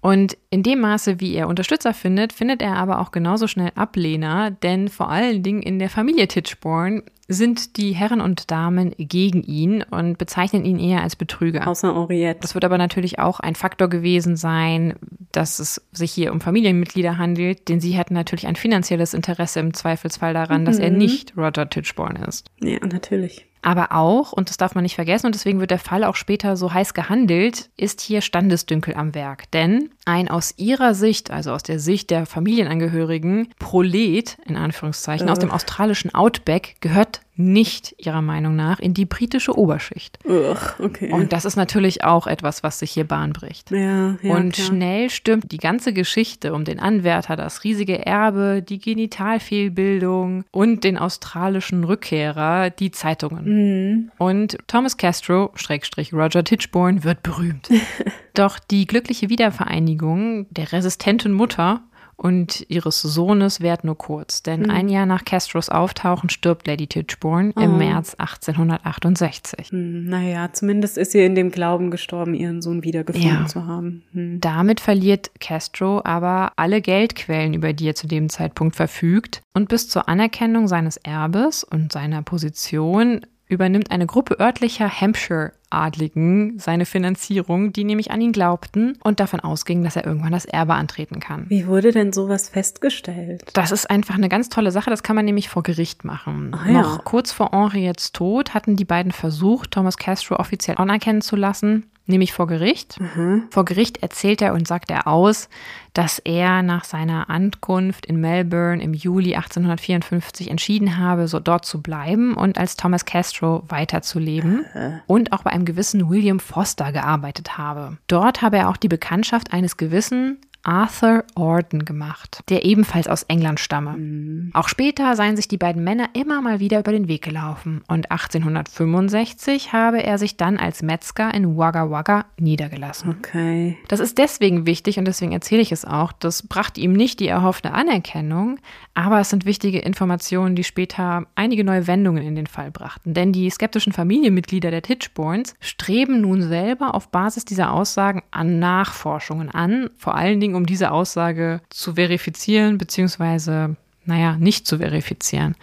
Und in dem Maße, wie er Unterstützer findet, findet er aber auch genauso schnell Ablehner, denn vor allen Dingen in der Familie Titchborn sind die Herren und Damen gegen ihn und bezeichnen ihn eher als Betrüger. Außer Henriette. Das wird aber natürlich auch ein Faktor gewesen sein, dass es sich hier um Familienmitglieder handelt, denn sie hätten natürlich ein finanzielles Interesse im Zweifelsfall daran, dass er Mhm. nicht Roger Tichborne ist. Ja, natürlich. Aber auch, und das darf man nicht vergessen, und deswegen wird der Fall auch später so heiß gehandelt, ist hier Standesdünkel am Werk. Denn ein aus ihrer Sicht, also aus der Sicht der Familienangehörigen, Prolet, in Anführungszeichen, aus Äh. dem australischen Outback, gehört nicht ihrer Meinung nach in die britische Oberschicht. Ugh, okay. Und das ist natürlich auch etwas, was sich hier Bahn bricht. ja, ja, und klar. schnell stürmt die ganze Geschichte um den Anwärter, das riesige Erbe, die Genitalfehlbildung und den australischen Rückkehrer die Zeitungen. Mhm. Und Thomas Castro, Schrägstrich Roger Tichborne, wird berühmt. [LAUGHS] Doch die glückliche Wiedervereinigung der resistenten Mutter und ihres Sohnes währt nur kurz, denn ein Jahr nach Castros Auftauchen stirbt Lady Tichborne im Oh. März 1868. Hm, Naja, zumindest ist sie in dem Glauben gestorben, ihren Sohn wiedergefunden Ja. zu haben. Hm. Damit verliert Castro aber alle Geldquellen, über die er zu dem Zeitpunkt verfügt. Und bis zur Anerkennung seines Erbes und seiner Position übernimmt eine Gruppe örtlicher Hampshire-Adligen seine Finanzierung, die nämlich an ihn glaubten und davon ausgingen, dass er irgendwann das Erbe antreten kann. Wie wurde denn sowas festgestellt? Das ist einfach eine ganz tolle Sache. Das kann man nämlich vor Gericht machen. Ah, ja. Noch kurz vor Henriettes Tod hatten die beiden versucht, Thomas Castro offiziell anerkennen zu lassen, nämlich vor Gericht. Mhm. Vor Gericht erzählt er und sagt er aus, dass er nach seiner Ankunft in Melbourne im Juli 1854 entschieden habe, so dort zu bleiben und als Thomas Castro weiterzuleben und auch bei einem gewissen William Foster gearbeitet habe. Dort habe er auch die Bekanntschaft eines gewissen Arthur Orden gemacht, der ebenfalls aus England stamme. Auch später seien sich die beiden Männer immer mal wieder über den Weg gelaufen und 1865 habe er sich dann als Metzger in Wagga Wagga niedergelassen. Okay. Das ist deswegen wichtig und deswegen erzähle ich es auch. Das brachte ihm nicht die erhoffte Anerkennung, aber es sind wichtige Informationen, die später einige neue Wendungen in den Fall brachten. Denn die skeptischen Familienmitglieder der Titchborns streben nun selber auf Basis dieser Aussagen an Nachforschungen an, vor allen Dingen um diese Aussage zu verifizieren, beziehungsweise, naja, nicht zu verifizieren.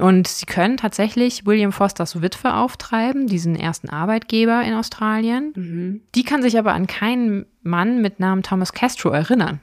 Und sie können tatsächlich William Fosters Witwe auftreiben, diesen ersten Arbeitgeber in Australien. Mhm. Die kann sich aber an keinen Mann mit Namen Thomas Castro erinnern.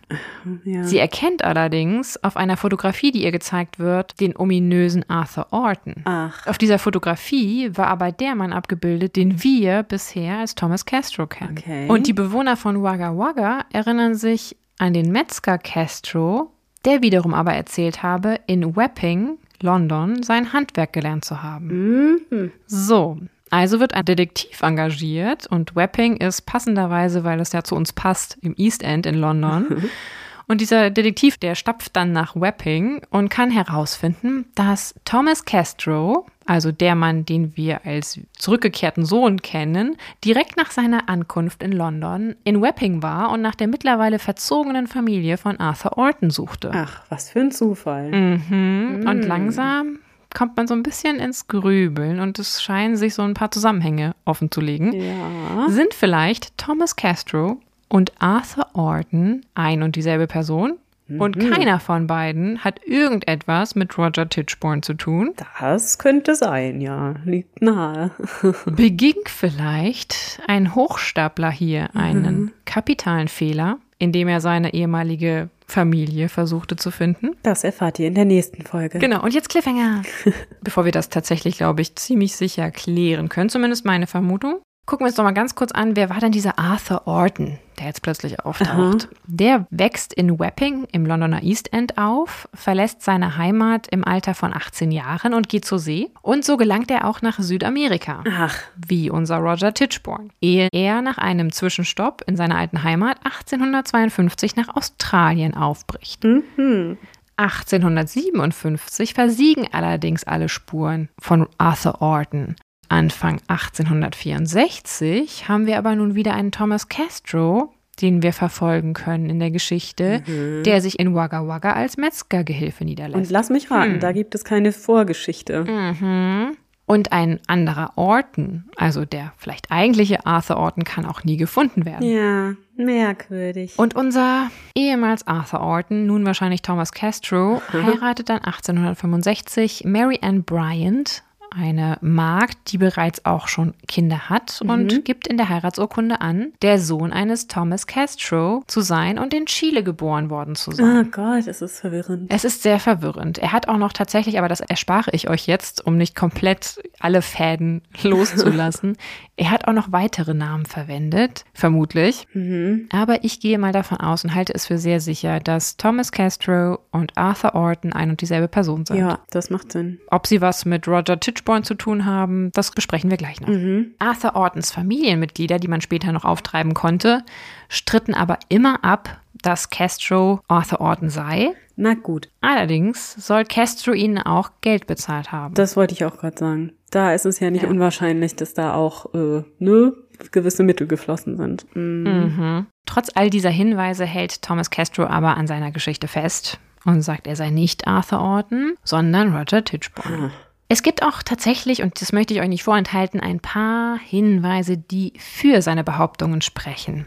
Ja. Sie erkennt allerdings auf einer Fotografie, die ihr gezeigt wird, den ominösen Arthur Orton. Ach, Auf dieser Fotografie war aber der Mann abgebildet, den wir bisher als Thomas Castro kennen. Okay. Und die Bewohner von Wagga Wagga erinnern sich an den Metzger Castro, der wiederum aber erzählt habe, in Wapping, London, sein Handwerk gelernt zu haben. Mhm. So, also wird ein Detektiv engagiert und Wapping ist passenderweise, weil es ja zu uns passt, im East End in London. [LAUGHS] Und dieser Detektiv, der stapft dann nach Wapping und kann herausfinden, dass Thomas Castro, also der Mann, den wir als zurückgekehrten Sohn kennen, direkt nach seiner Ankunft in London in Wapping war und nach der mittlerweile verzogenen Familie von Arthur Orton suchte. ach, was für ein Zufall. Mhm. Und langsam kommt man so ein bisschen ins Grübeln und es scheinen sich so ein paar Zusammenhänge offenzulegen. Ja. Sind vielleicht Thomas Castro und Arthur Orton ein und dieselbe Person? Und keiner von beiden hat irgendetwas mit Roger Tichborne zu tun. Das könnte sein, ja. Liegt nahe. [LAUGHS] Beging vielleicht ein Hochstapler hier einen kapitalen Fehler, indem er seine ehemalige Familie versuchte zu finden? Das erfahrt ihr in der nächsten Folge. Genau, und jetzt Cliffhanger. [LAUGHS] Bevor wir das tatsächlich, glaube ich, ziemlich sicher klären können, zumindest meine Vermutung, gucken wir uns doch mal ganz kurz an, wer war denn dieser Arthur Orton, der jetzt plötzlich auftaucht? Der wächst in Wapping im Londoner East End auf, verlässt seine Heimat im Alter von 18 Jahren und geht zur See. Und so gelangt er auch nach Südamerika Ach, wie unser Roger Tichborne, ehe er nach einem Zwischenstopp in seiner alten Heimat 1852 nach Australien aufbricht. mhm. 1857 versiegen allerdings alle Spuren von Arthur Orton. Anfang 1864 haben wir aber nun wieder einen Thomas Castro, den wir verfolgen können in der Geschichte, der sich in Wagga Wagga als Metzgergehilfe Und niederlässt. lass mich raten, Hm. da gibt es keine Vorgeschichte. Mhm. Und ein anderer Orton, also der vielleicht eigentliche Arthur Orton, kann auch nie gefunden werden. Ja, merkwürdig. Und unser ehemals Arthur Orton, nun wahrscheinlich Thomas Castro, heiratet dann 1865 Mary Ann Bryant, eine Magd, die bereits auch schon Kinder hat und gibt in der Heiratsurkunde an, der Sohn eines Thomas Castro zu sein und in Chile geboren worden zu sein. Oh Gott, es ist verwirrend. Es ist sehr verwirrend. Er hat auch noch tatsächlich, aber das erspare ich euch jetzt, um nicht komplett alle Fäden [LAUGHS] loszulassen. [LAUGHS] er hat auch noch weitere Namen verwendet, vermutlich. Mhm. Aber ich gehe mal davon aus und halte es für sehr sicher, dass Thomas Castro und Arthur Orton ein und dieselbe Person sind. Ja, das macht Sinn. Ob sie was mit Roger Tichborne zu tun haben, das besprechen wir gleich noch. Mhm. Arthur Ortons Familienmitglieder, die man später noch auftreiben konnte, stritten aber immer ab, dass Castro Arthur Orton sei. Na gut, Allerdings soll Castro ihnen auch Geld bezahlt haben. das wollte ich auch gerade sagen. Da ist es ja nicht Ja. unwahrscheinlich, dass da auch, äh, ne, gewisse Mittel geflossen sind. Mhm. Mhm. Trotz all dieser Hinweise hält Thomas Castro aber an seiner Geschichte fest und sagt, er sei nicht Arthur Orton, sondern Roger Tichborne. Ah. Es gibt auch tatsächlich, und das möchte ich euch nicht vorenthalten, ein paar Hinweise, die für seine Behauptungen sprechen.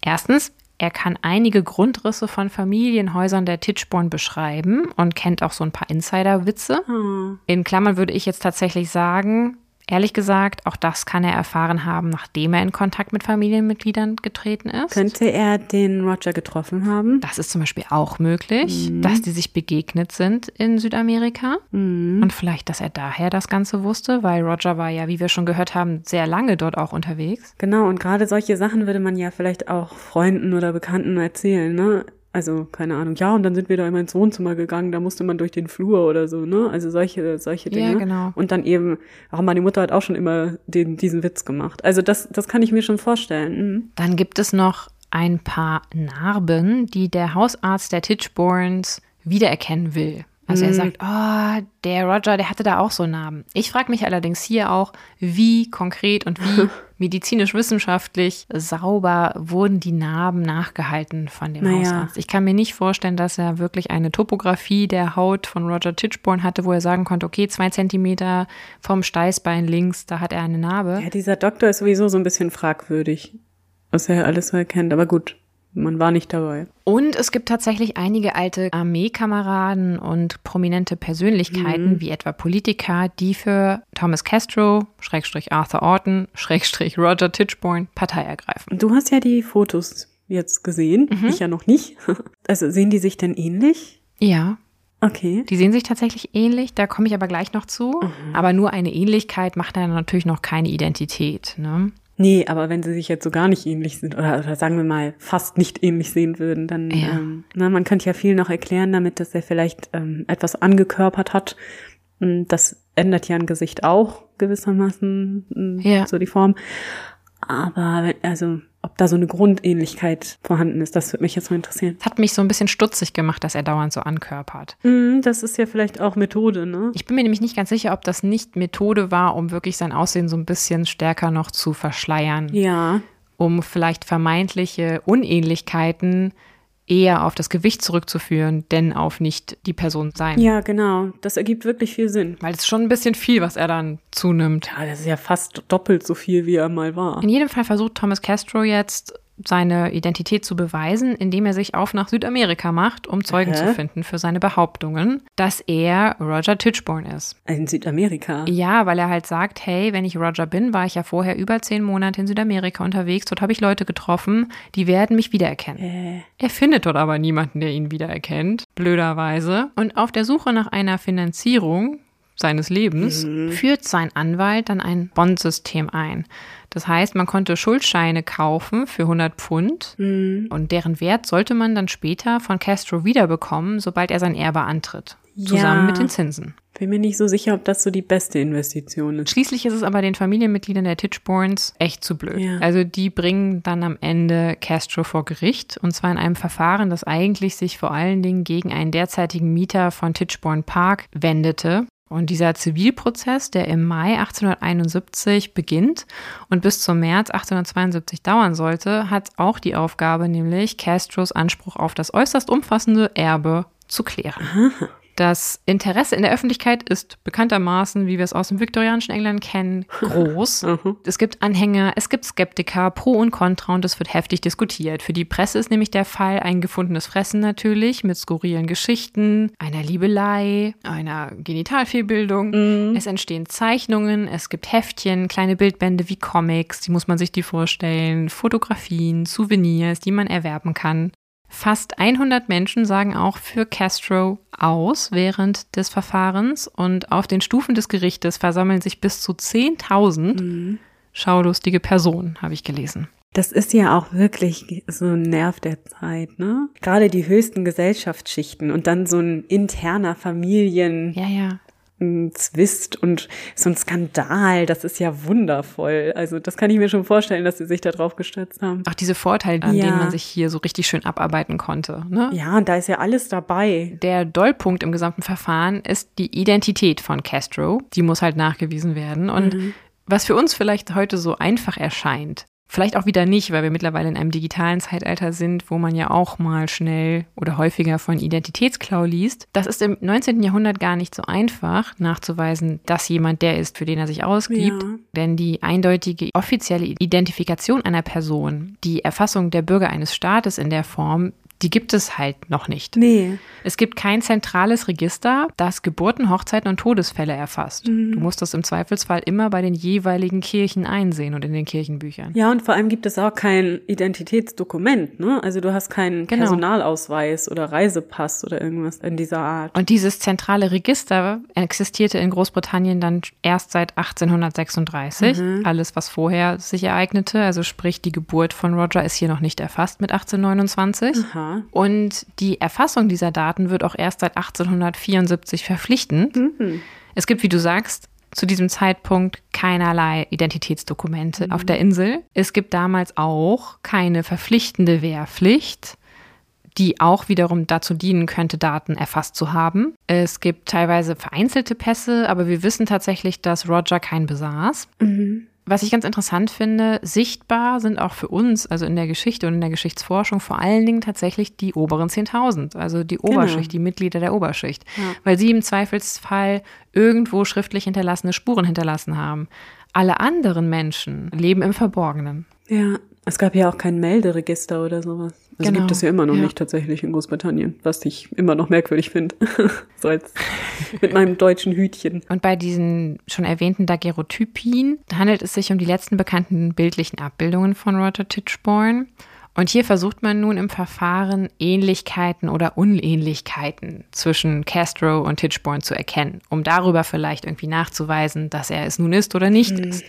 Erstens, er kann einige Grundrisse von Familienhäusern der Tichborne beschreiben und kennt auch so ein paar Insider-Witze. Ah. In Klammern würde ich jetzt tatsächlich sagen, ehrlich gesagt, auch das kann er erfahren haben, nachdem er in Kontakt mit Familienmitgliedern getreten ist. Könnte er den Roger getroffen haben? Das ist zum Beispiel auch möglich, Mhm. dass die sich begegnet sind in Südamerika. Mhm. Und vielleicht, dass er daher das Ganze wusste, weil Roger war ja, wie wir schon gehört haben, sehr lange dort auch unterwegs. Genau, und gerade solche Sachen würde man ja vielleicht auch Freunden oder Bekannten erzählen, ne? Also, keine Ahnung, ja, und dann sind wir da immer ins Wohnzimmer gegangen, da musste man durch den Flur oder so, ne? Also solche, solche Dinge. Ja, genau. Und dann eben, auch meine Mutter hat auch schon immer den, diesen Witz gemacht. Also das, das kann ich mir schon vorstellen. Mhm. Dann gibt es noch ein paar Narben, die der Hausarzt der Titchborns wiedererkennen will. Also er sagt, oh, der Roger, der hatte da auch so Narben. Ich frage mich allerdings hier auch, wie konkret und wie [LAUGHS] medizinisch-wissenschaftlich sauber wurden die Narben nachgehalten von dem Naja. Hausarzt. Ich kann mir nicht vorstellen, dass er wirklich eine Topographie der Haut von Roger Tichborne hatte, wo er sagen konnte, okay, zwei Zentimeter vom Steißbein links, da hat er eine Narbe. Ja, dieser Doktor ist sowieso so ein bisschen fragwürdig, was er alles so erkennt. Aber gut, man war nicht dabei. Und es gibt tatsächlich einige alte Armeekameraden und prominente Persönlichkeiten, wie etwa Politiker, die für Thomas Castro, Schrägstrich Arthur Orton, Schrägstrich Roger Tichborne Partei ergreifen. Du hast ja die Fotos jetzt gesehen, ich ja noch nicht. [LAUGHS] Also sehen die sich denn ähnlich? Ja, Okay. die sehen sich tatsächlich ähnlich, da komme ich aber gleich noch zu. Aber nur eine Ähnlichkeit macht dann natürlich noch keine Identität. Ne? Nee, aber wenn sie sich jetzt so gar nicht ähnlich sind oder, oder sagen wir mal fast nicht ähnlich sehen würden, dann, Ja. ähm, na, man könnte ja viel noch erklären damit, dass er vielleicht ähm, etwas angekörpert hat. Mm, Das ändert ja ein Gesicht auch gewissermaßen, mm, Ja. so die Form. Aber wenn, also, ob da so eine Grundähnlichkeit vorhanden ist, das würde mich jetzt mal interessieren. Hat mich so ein bisschen stutzig gemacht, dass er dauernd so ankörpert. Mm, Das ist ja vielleicht auch Methode, ne? Ich bin mir nämlich nicht ganz sicher, ob das nicht Methode war, um wirklich sein Aussehen so ein bisschen stärker noch zu verschleiern. Ja. um vielleicht vermeintliche Unähnlichkeiten eher auf das Gewicht zurückzuführen, denn auf nicht die Person sein. Ja, genau. Das ergibt wirklich viel Sinn. Weil es ist schon ein bisschen viel, was er dann zunimmt. Ja, das ist ja fast doppelt so viel, wie er mal war. In jedem Fall versucht Thomas Castro jetzt seine Identität zu beweisen, indem er sich auf nach Südamerika macht, um Zeugen Hä? zu finden für seine Behauptungen, dass er Roger Tichborne ist. In Südamerika. Ja, weil er halt sagt, hey, wenn ich Roger bin, war ich ja vorher über zehn Monate in Südamerika unterwegs, dort habe ich Leute getroffen, die werden mich wiedererkennen. Äh, Er findet dort aber niemanden, der ihn wiedererkennt, blöderweise. Und auf der Suche nach einer Finanzierung seines Lebens führt sein Anwalt dann ein Bondsystem ein. Das heißt, man konnte Schuldscheine kaufen für 100 Pfund und deren Wert sollte man dann später von Castro wiederbekommen, sobald er sein Erbe antritt. Zusammen Ja. mit den Zinsen. bin mir nicht so sicher, ob das so die beste Investition ist. Schließlich ist es aber den Familienmitgliedern der Tichborns echt zu blöd. Ja. Also die bringen dann am Ende Castro vor Gericht und zwar in einem Verfahren, das eigentlich sich vor allen Dingen gegen einen derzeitigen Mieter von Tichborne Park wendete. Und dieser Zivilprozess, der im Mai 1871 beginnt und bis zum März 1872 dauern sollte, hat auch die Aufgabe, nämlich Castros Anspruch auf das äußerst umfassende Erbe zu klären. Das Interesse in der Öffentlichkeit ist bekanntermaßen, wie wir es aus dem viktorianischen England kennen, groß. [LAUGHS] Mhm. es gibt Anhänger, es gibt Skeptiker, Pro und Contra und es wird heftig diskutiert. Für die Presse ist nämlich der Fall ein gefundenes Fressen natürlich mit skurrilen Geschichten, einer Liebelei, einer Genitalfehlbildung. Mhm. Es entstehen Zeichnungen, es gibt Heftchen, kleine Bildbände wie Comics, die muss man sich die vorstellen, Fotografien, Souvenirs, die man erwerben kann. Fast 100 Menschen sagen auch für Castro aus während des Verfahrens und auf den Stufen des Gerichtes versammeln sich bis zu 10.000 Mhm. schaulustige Personen, habe ich gelesen. Das ist ja auch wirklich so ein Nerv der Zeit, ne? Gerade die höchsten Gesellschaftsschichten und dann so ein interner Familien. Ja, ja. Ein Zwist und so ein Skandal, das ist ja wundervoll. Also das kann ich mir schon vorstellen, dass sie sich da drauf gestürzt haben. Auch diese Vorteile, an Ja. denen man sich hier so richtig schön abarbeiten konnte. Ne? Ja, und da ist ja alles dabei. Der Dollpunkt im gesamten Verfahren ist die Identität von Castro. Die muss halt nachgewiesen werden. Und was für uns vielleicht heute so einfach erscheint, vielleicht auch wieder nicht, weil wir mittlerweile in einem digitalen Zeitalter sind, wo man ja auch mal schnell oder häufiger von Identitätsklau liest. Das ist im 19. Jahrhundert gar nicht so einfach nachzuweisen, dass jemand der ist, für den er sich ausgibt. Ja. Denn die eindeutige offizielle Identifikation einer Person, die Erfassung der Bürger eines Staates in der Form, die gibt es halt noch nicht. Nee. Es gibt kein zentrales Register, das Geburten, Hochzeiten und Todesfälle erfasst. Du musst das im Zweifelsfall immer bei den jeweiligen Kirchen einsehen und in den Kirchenbüchern. Ja, und vor allem gibt es auch kein Identitätsdokument, ne? Also du hast keinen Genau. Personalausweis oder Reisepass oder irgendwas in dieser Art. Und dieses zentrale Register existierte in Großbritannien dann erst seit 1836. Alles, was vorher sich ereignete, also sprich die Geburt von Roger, ist hier noch nicht erfasst mit 1829. Aha. Und die Erfassung dieser Daten wird auch erst seit 1874 verpflichtend. Es gibt, wie du sagst, zu diesem Zeitpunkt keinerlei Identitätsdokumente auf der Insel. Es gibt damals auch keine verpflichtende Wehrpflicht, die auch wiederum dazu dienen könnte, Daten erfasst zu haben. Es gibt teilweise vereinzelte Pässe, aber wir wissen tatsächlich, dass Roger keinen besaß. Was ich ganz interessant finde, sichtbar sind auch für uns, also in der Geschichte und in der Geschichtsforschung, vor allen Dingen tatsächlich die oberen 10.000, also die Oberschicht, die Mitglieder der Oberschicht, weil sie im Zweifelsfall irgendwo schriftlich hinterlassene Spuren hinterlassen haben. Alle anderen Menschen leben im Verborgenen. Ja. Es gab ja auch kein Melderegister oder sowas. Also Genau, gibt es ja immer noch ja. nicht tatsächlich in Großbritannien, was ich immer noch merkwürdig finde. [LAUGHS] so als mit meinem deutschen Hütchen. Und bei diesen schon erwähnten Daguerreotypien handelt es sich um die letzten bekannten bildlichen Abbildungen von Roger Tichborne. Und hier versucht man nun im Verfahren Ähnlichkeiten oder Unähnlichkeiten zwischen Castro und Tichborne zu erkennen, um darüber vielleicht irgendwie nachzuweisen, dass er es nun ist oder nicht ist.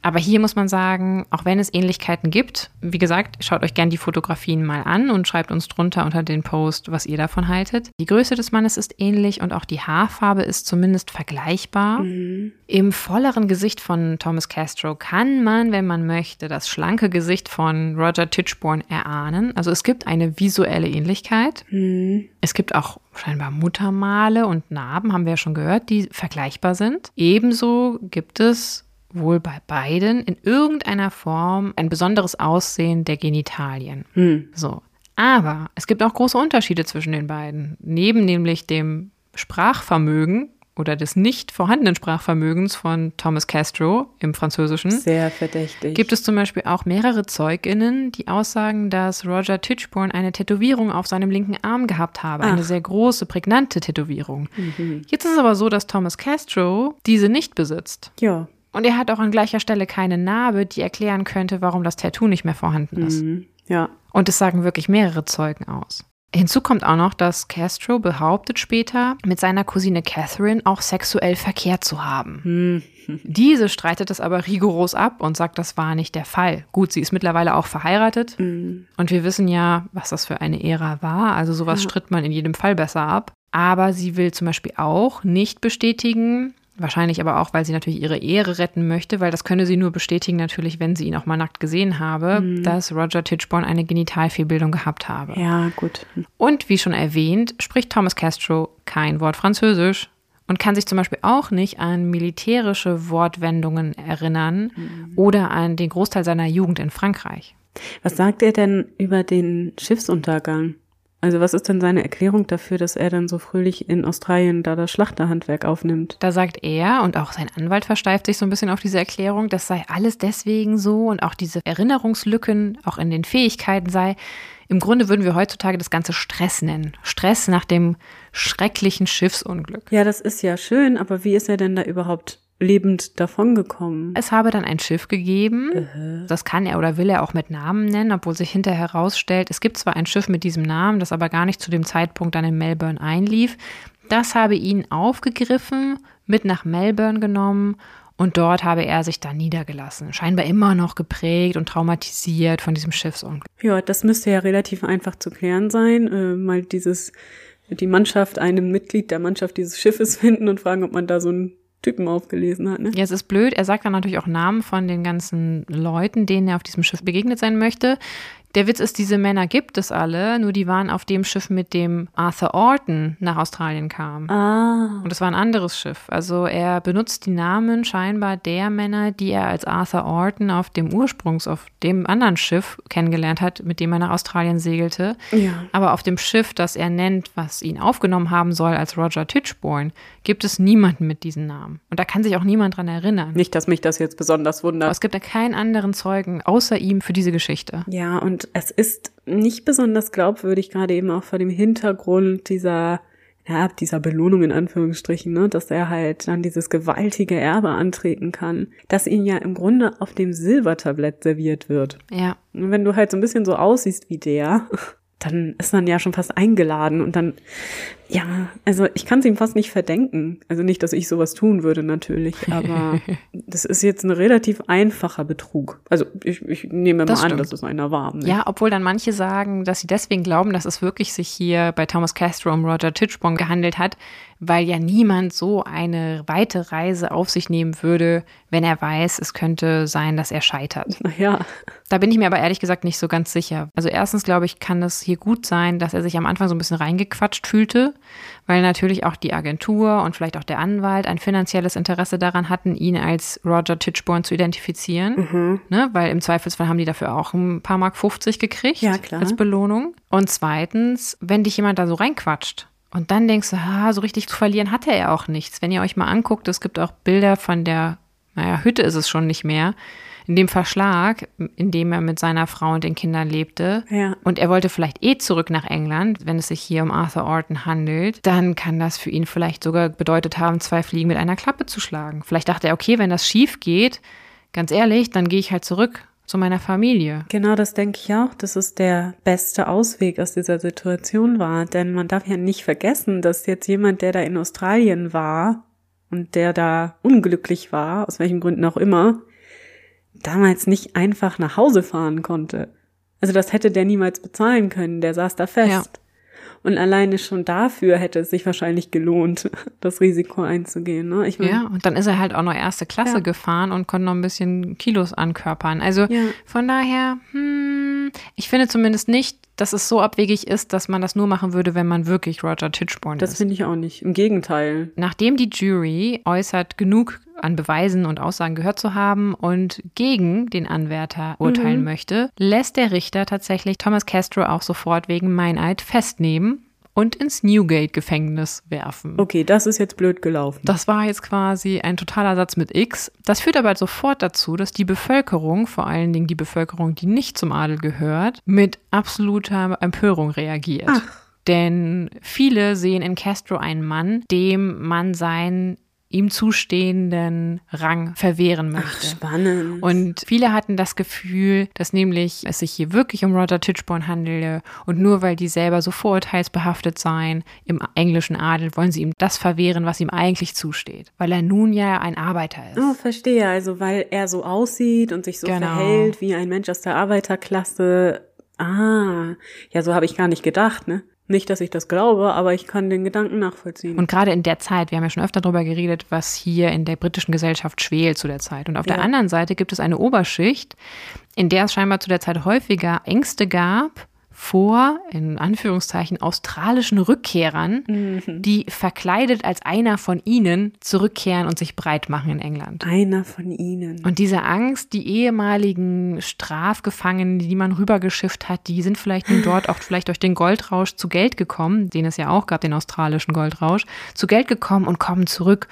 Aber hier muss man sagen, auch wenn es Ähnlichkeiten gibt, wie gesagt, schaut euch gern die Fotografien mal an und schreibt uns drunter unter den Post, was ihr davon haltet. Die Größe des Mannes ist ähnlich und auch die Haarfarbe ist zumindest vergleichbar. Im volleren Gesicht von Thomas Castro kann man, wenn man möchte, das schlanke Gesicht von Roger Tichborne erahnen. Also es gibt eine visuelle Ähnlichkeit. Es gibt auch scheinbar Muttermale und Narben, haben wir ja schon gehört, die vergleichbar sind. Ebenso gibt es wohl bei beiden in irgendeiner Form ein besonderes Aussehen der Genitalien. So. Aber es gibt auch große Unterschiede zwischen den beiden. Neben nämlich dem Sprachvermögen oder des nicht vorhandenen Sprachvermögens von Thomas Castro im Französischen Sehr verdächtig. gibt es zum Beispiel auch mehrere ZeugInnen, die aussagen, dass Roger Tichborne eine Tätowierung auf seinem linken Arm gehabt habe. Eine Ach. sehr große, prägnante Tätowierung. Jetzt ist es aber so, dass Thomas Castro diese nicht besitzt. Ja. Und er hat auch an gleicher Stelle keine Narbe, die erklären könnte, warum das Tattoo nicht mehr vorhanden ist. Mhm. Ja. Und es sagen wirklich mehrere Zeugen aus. Hinzu kommt auch noch, dass Castro behauptet später, mit seiner Cousine Catherine auch sexuell verkehrt zu haben. [LAUGHS] Diese streitet es aber rigoros ab und sagt, das war nicht der Fall. Gut, sie ist mittlerweile auch verheiratet und wir wissen ja, was das für eine Ära war. Also sowas stritt man in jedem Fall besser ab. Aber sie will zum Beispiel auch nicht bestätigen, wahrscheinlich aber auch, weil sie natürlich ihre Ehre retten möchte, weil das könne sie nur bestätigen natürlich, wenn sie ihn auch mal nackt gesehen habe, dass Roger Tichborne eine Genitalfehlbildung gehabt habe. Ja, gut. Und wie schon erwähnt, spricht Thomas Castro kein Wort Französisch und kann sich zum Beispiel auch nicht an militärische Wortwendungen erinnern oder an den Großteil seiner Jugend in Frankreich. Was sagt er denn über den Schiffsuntergang? Also was ist denn seine Erklärung dafür, dass er dann so fröhlich in Australien da das Schlachterhandwerk aufnimmt? Da sagt er und auch sein Anwalt versteift sich so ein bisschen auf diese Erklärung, das sei alles deswegen so und auch diese Erinnerungslücken auch in den Fähigkeiten sei. Im Grunde würden wir heutzutage das Ganze Stress nennen. Stress nach dem schrecklichen Schiffsunglück. Ja, das ist ja schön, aber wie ist er denn da überhaupt lebend davongekommen. Es habe dann ein Schiff gegeben, uh-huh. das kann er oder will er auch mit Namen nennen, obwohl sich hinterher herausstellt, es gibt zwar ein Schiff mit diesem Namen, das aber gar nicht zu dem Zeitpunkt dann in Melbourne einlief. Das habe ihn aufgegriffen, mit nach Melbourne genommen und dort habe er sich dann niedergelassen. Scheinbar immer noch geprägt und traumatisiert von diesem Schiffsunglück. Ja, das müsste ja relativ einfach zu klären sein. Äh, mal dieses, die Mannschaft, einem Mitglied der Mannschaft dieses Schiffes [LAUGHS] finden und fragen, ob man da so ein Typen aufgelesen hat. Ne? Ja, es ist blöd. Er sagt dann natürlich auch Namen von den ganzen Leuten, denen er auf diesem Schiff begegnet sein möchte. Der Witz ist, diese Männer gibt es alle, nur die waren auf dem Schiff, mit dem Arthur Orton nach Australien kam. Ah. Und es war ein anderes Schiff. Also er benutzt die Namen scheinbar der Männer, die er als Arthur Orton auf dem Ursprungs, auf dem anderen Schiff kennengelernt hat, mit dem er nach Australien segelte. Ja. Aber auf dem Schiff, das er nennt, was ihn aufgenommen haben soll als Roger Tichborne, gibt es niemanden mit diesen Namen. Und da kann sich auch niemand dran erinnern. Nicht, dass mich das jetzt besonders wundert. Aber es gibt ja keinen anderen Zeugen außer ihm für diese Geschichte. Ja, und und es ist nicht besonders glaubwürdig, gerade eben auch vor dem Hintergrund dieser, ja, dieser Belohnung in Anführungsstrichen, ne, dass er halt dann dieses gewaltige Erbe antreten kann, das ihn ja im Grunde auf dem Silbertablett serviert wird. Ja. Und wenn du halt so ein bisschen so aussiehst wie der, [LAUGHS] dann ist man ja schon fast eingeladen und dann, ja, also ich kann es ihm fast nicht verdenken. Also nicht, dass ich sowas tun würde natürlich, aber [LAUGHS] das ist jetzt ein relativ einfacher Betrug. Also ich, ich nehme das mal stimmt. an, dass es einer war. Ne? Ja, obwohl dann manche sagen, dass sie deswegen glauben, dass es wirklich sich hier bei Thomas Castro um Roger Tichborne gehandelt hat, weil ja niemand so eine weite Reise auf sich nehmen würde, wenn er weiß, es könnte sein, dass er scheitert. Ja. Da bin ich mir aber ehrlich gesagt nicht so ganz sicher. Also erstens glaube ich, kann es hier gut sein, dass er sich am Anfang so ein bisschen reingequatscht fühlte, weil natürlich auch die Agentur und vielleicht auch der Anwalt ein finanzielles Interesse daran hatten, ihn als Roger Tichborne zu identifizieren. Mhm. Ne? Weil im Zweifelsfall haben die dafür auch ein paar Mark 50 gekriegt ja, als Belohnung. Und zweitens, wenn dich jemand da so reinquatscht, und dann denkst du, ah, so richtig zu verlieren hatte er auch nichts. Wenn ihr euch mal anguckt, es gibt auch Bilder von der, naja, Hütte ist es schon nicht mehr, in dem Verschlag, in dem er mit seiner Frau und den Kindern lebte. Ja. Und er wollte vielleicht eh zurück nach England, wenn es sich hier um Arthur Orton handelt, dann kann das für ihn vielleicht sogar bedeutet haben, zwei Fliegen mit einer Klappe zu schlagen. Vielleicht dachte er, okay, wenn das schief geht, ganz ehrlich, dann gehe ich halt zurück zu meiner Familie. Genau, das denke ich auch, dass es der beste Ausweg aus dieser Situation war. Denn man darf ja nicht vergessen, dass jetzt jemand, der da in Australien war und der da unglücklich war, aus welchen Gründen auch immer, damals nicht einfach nach Hause fahren konnte. Also das hätte der niemals bezahlen können, der saß da fest. Ja. Und alleine schon dafür hätte es sich wahrscheinlich gelohnt, [LAUGHS] das Risiko einzugehen. Ne? Ich mein, ja, und dann ist er halt auch noch erste Klasse ja. gefahren und konnte noch ein bisschen Kilos ankörpern. Also ja. von daher, hm, ich finde zumindest nicht, dass es so abwegig ist, dass man das nur machen würde, wenn man wirklich Roger Tichborne ist. Das finde ich auch nicht. Im Gegenteil. Nachdem die Jury äußert genug an Beweisen und Aussagen gehört zu haben und gegen den Anwärter urteilen mhm. möchte, lässt der Richter tatsächlich Thomas Castro auch sofort wegen Meineid festnehmen und ins Newgate-Gefängnis werfen. Okay, das ist jetzt blöd gelaufen. Das war jetzt quasi ein totaler Satz mit X. Das führt aber sofort dazu, dass die Bevölkerung, vor allen Dingen die Bevölkerung, die nicht zum Adel gehört, mit absoluter Empörung reagiert. Ach. Denn viele sehen in Castro einen Mann, dem man sein ihm zustehenden Rang verwehren möchte. Ach, spannend. Und viele hatten das Gefühl, dass nämlich es sich hier wirklich um Roger Tichborne handele und nur weil die selber so vorurteilsbehaftet seien im englischen Adel, wollen sie ihm das verwehren, was ihm eigentlich zusteht, weil er nun ja ein Arbeiter ist. Oh, verstehe. Also weil er so aussieht und sich so genau. verhält wie ein Mensch aus der Arbeiterklasse. Ah, ja, so habe ich gar nicht gedacht, ne? Nicht, dass ich das glaube, aber ich kann den Gedanken nachvollziehen. Und gerade in der Zeit, wir haben ja schon öfter darüber geredet, was hier in der britischen Gesellschaft schwelt zu der Zeit. Und auf ja. der anderen Seite gibt es eine Oberschicht, in der es scheinbar zu der Zeit häufiger Ängste gab vor, in Anführungszeichen, australischen Rückkehrern, Mhm. die verkleidet als einer von ihnen zurückkehren und sich breit machen in England. Einer von ihnen. Und diese Angst, die ehemaligen Strafgefangenen, die man rübergeschifft hat, die sind vielleicht nun dort auch vielleicht durch den Goldrausch zu Geld gekommen, den es ja auch gab, den australischen Goldrausch, zu Geld gekommen und kommen zurück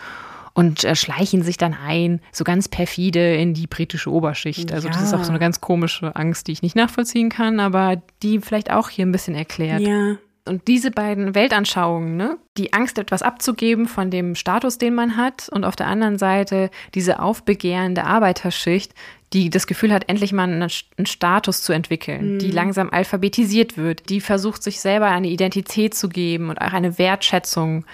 und äh, schleichen sich dann ein, so ganz perfide in die britische Oberschicht. Also das ist Ja. auch so eine ganz komische Angst, die ich nicht nachvollziehen kann, aber die vielleicht auch hier ein bisschen erklärt. ja. Und diese beiden Weltanschauungen, ne? die Angst, etwas abzugeben von dem Status, den man hat, und auf der anderen Seite diese aufbegehrende Arbeiterschicht, die das Gefühl hat, endlich mal einen, einen Status zu entwickeln, die langsam alphabetisiert wird, die versucht, sich selber eine Identität zu geben und auch eine Wertschätzung.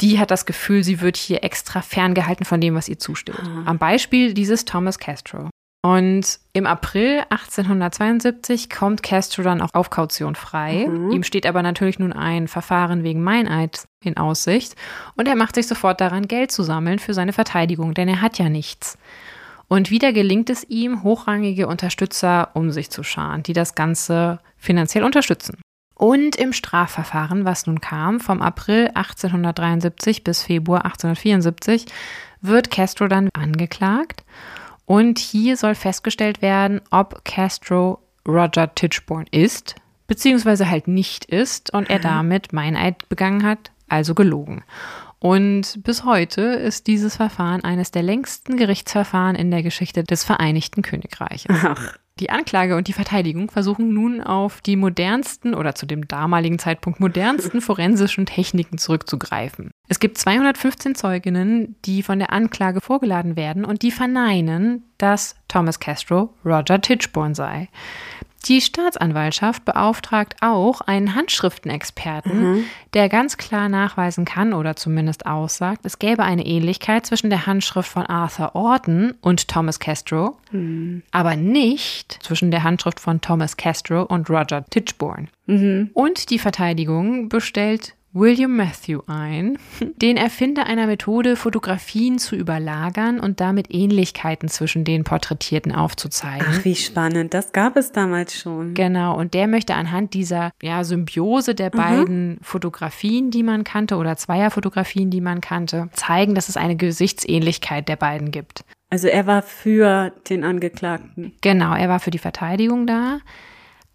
Die hat das Gefühl, sie wird hier extra ferngehalten von dem, was ihr zusteht. Am Beispiel dieses Thomas Castro. Und im April 1872 kommt Castro dann auch auf Kaution frei. Ihm steht aber natürlich nun ein Verfahren wegen Meineid in Aussicht. Und er macht sich sofort daran, Geld zu sammeln für seine Verteidigung, denn er hat ja nichts. Und wieder gelingt es ihm, hochrangige Unterstützer um sich zu scharen, die das Ganze finanziell unterstützen. Und im Strafverfahren, was nun kam, vom April 1873 bis Februar 1874, wird Castro dann angeklagt. Und hier soll festgestellt werden, ob Castro Roger Tichborne ist, beziehungsweise halt nicht ist und er damit Meineid begangen hat, also gelogen. Und bis heute ist dieses Verfahren eines der längsten Gerichtsverfahren in der Geschichte des Vereinigten Königreiches. Ach, Die Anklage und die Verteidigung versuchen nun auf die modernsten oder zu dem damaligen Zeitpunkt modernsten forensischen Techniken zurückzugreifen. Es gibt 215 Zeuginnen, die von der Anklage vorgeladen werden und die verneinen, dass Thomas Castro Roger Tichborne sei. Die Staatsanwaltschaft beauftragt auch einen Handschriftenexperten, der ganz klar nachweisen kann oder zumindest aussagt, es gäbe eine Ähnlichkeit zwischen der Handschrift von Arthur Orton und Thomas Castro, aber nicht zwischen der Handschrift von Thomas Castro und Roger Tichborne. Und die Verteidigung bestellt William Matthew ein, den Erfinder einer Methode, Fotografien zu überlagern und damit Ähnlichkeiten zwischen den Porträtierten aufzuzeigen. ach, wie spannend. Das gab es damals schon. Genau, und der möchte anhand dieser ja, Symbiose der beiden Fotografien, die man kannte, oder zweier Fotografien, die man kannte, zeigen, dass es eine Gesichtsähnlichkeit der beiden gibt. Also er war für den Angeklagten. Genau, er war für die Verteidigung da.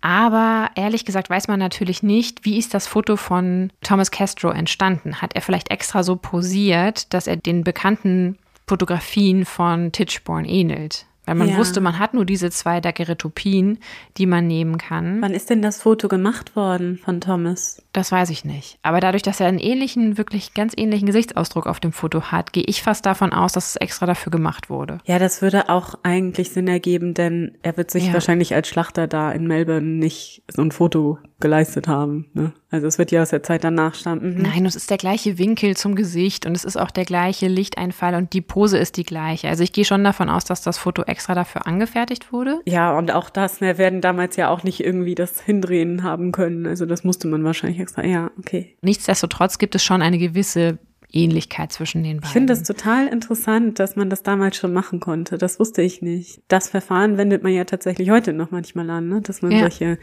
Aber ehrlich gesagt weiß man natürlich nicht, wie ist das Foto von Thomas Castro entstanden? Hat er vielleicht extra so posiert, dass er den bekannten Fotografien von Tichborne ähnelt? Weil man Ja. wusste, man hat nur diese zwei Daguerreotypien, die man nehmen kann. Wann ist denn das Foto gemacht worden von Thomas? Das weiß ich nicht. Aber dadurch, dass er einen ähnlichen, wirklich ganz ähnlichen Gesichtsausdruck auf dem Foto hat, gehe ich fast davon aus, dass es extra dafür gemacht wurde. Ja, das würde auch eigentlich Sinn ergeben, denn er wird sich Ja. wahrscheinlich als Schlachter da in Melbourne nicht so ein Foto geleistet haben. Ne? Also es wird ja aus der Zeit danach stammen. Mhm. Nein, es ist der gleiche Winkel zum Gesicht und es ist auch der gleiche Lichteinfall und die Pose ist die gleiche. Also ich gehe schon davon aus, dass das Foto extra dafür angefertigt wurde. Ja, und auch das, ne, werden damals ja auch nicht irgendwie das Hindrehen haben können. Also das musste man wahrscheinlich extra. Ja, okay. Nichtsdestotrotz gibt es schon eine gewisse Ähnlichkeit zwischen den beiden. Ich finde das total interessant, dass man das damals schon machen konnte. Das wusste ich nicht. Das Verfahren wendet man ja tatsächlich heute noch manchmal an, ne? dass man Ja. solche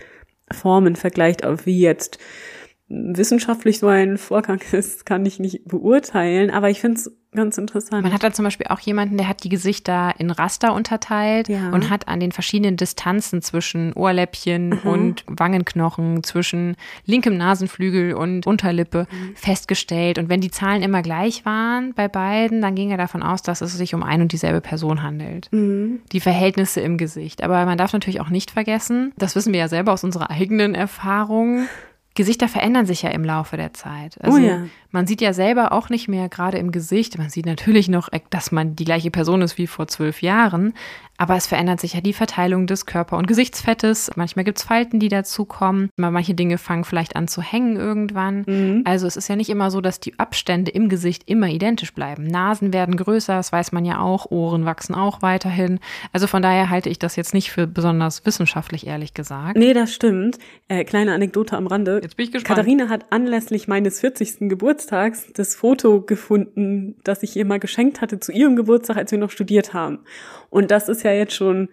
Formen vergleicht, auch wie jetzt wissenschaftlich so ein Vorgang ist, kann ich nicht beurteilen, aber ich finde es ganz interessant. Man hat da zum Beispiel auch jemanden, der hat die Gesichter in Raster unterteilt Ja. und hat an den verschiedenen Distanzen zwischen Ohrläppchen und Wangenknochen, zwischen linkem Nasenflügel und Unterlippe festgestellt. Und wenn die Zahlen immer gleich waren bei beiden, dann ging er davon aus, dass es sich um ein und dieselbe Person handelt. Die Verhältnisse im Gesicht. Aber man darf natürlich auch nicht vergessen, das wissen wir ja selber aus unserer eigenen Erfahrung, Gesichter verändern sich ja im Laufe der Zeit. Also Oh ja. man sieht ja selber auch nicht mehr gerade im Gesicht. Man sieht natürlich noch, dass man die gleiche Person ist wie vor zwölf Jahren. Aber es verändert sich ja die Verteilung des Körper- und Gesichtsfettes. Manchmal gibt's Falten, die dazukommen. Manche Dinge fangen vielleicht an zu hängen irgendwann. Also es ist ja nicht immer so, dass die Abstände im Gesicht immer identisch bleiben. Nasen werden größer, das weiß man ja auch. Ohren wachsen auch weiterhin. Also von daher halte ich das jetzt nicht für besonders wissenschaftlich, ehrlich gesagt. Nee, das stimmt. Äh, kleine Anekdote am Rande. Jetzt bin ich gespannt. Katharina hat anlässlich meines 40. Geburtstags das Foto gefunden, das ich ihr mal geschenkt hatte zu ihrem Geburtstag, als wir noch studiert haben. Und das ist ja jetzt schon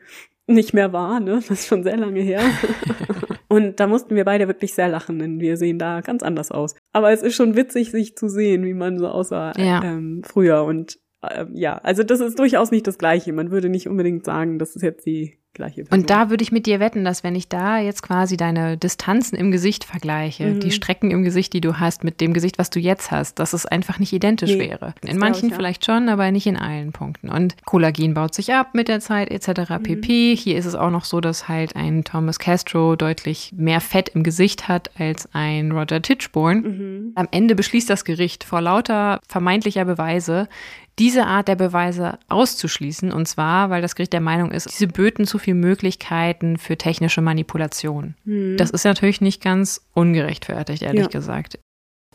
nicht mehr war, ne? Das ist schon sehr lange her. [LAUGHS] und da mussten wir beide wirklich sehr lachen, denn wir sehen da ganz anders aus. Aber es ist schon witzig, sich zu sehen, wie man so aussah Ja. ähm, früher. Und ähm, ja, also das ist durchaus nicht das Gleiche. Man würde nicht unbedingt sagen, das ist jetzt die gleiche Person. Und da würde ich mit dir wetten, dass wenn ich da jetzt quasi deine Distanzen im Gesicht vergleiche, Mhm. die Strecken im Gesicht, die du hast, mit dem Gesicht, was du jetzt hast, dass es einfach nicht identisch Nee, wäre. In manchen ich, ja. vielleicht schon, aber nicht in allen Punkten. Und Kollagen baut sich ab mit der Zeit etc. Mhm. pp. Hier ist es auch noch so, dass halt ein Thomas Castro deutlich mehr Fett im Gesicht hat als ein Roger Tichborne. Mhm. Am Ende beschließt das Gericht vor lauter vermeintlicher Beweise, diese Art der Beweise auszuschließen. Und zwar, weil das Gericht der Meinung ist, diese böten zu viel Möglichkeiten für technische Manipulation. Mhm. Das ist natürlich nicht ganz ungerechtfertigt, ehrlich Ja. gesagt.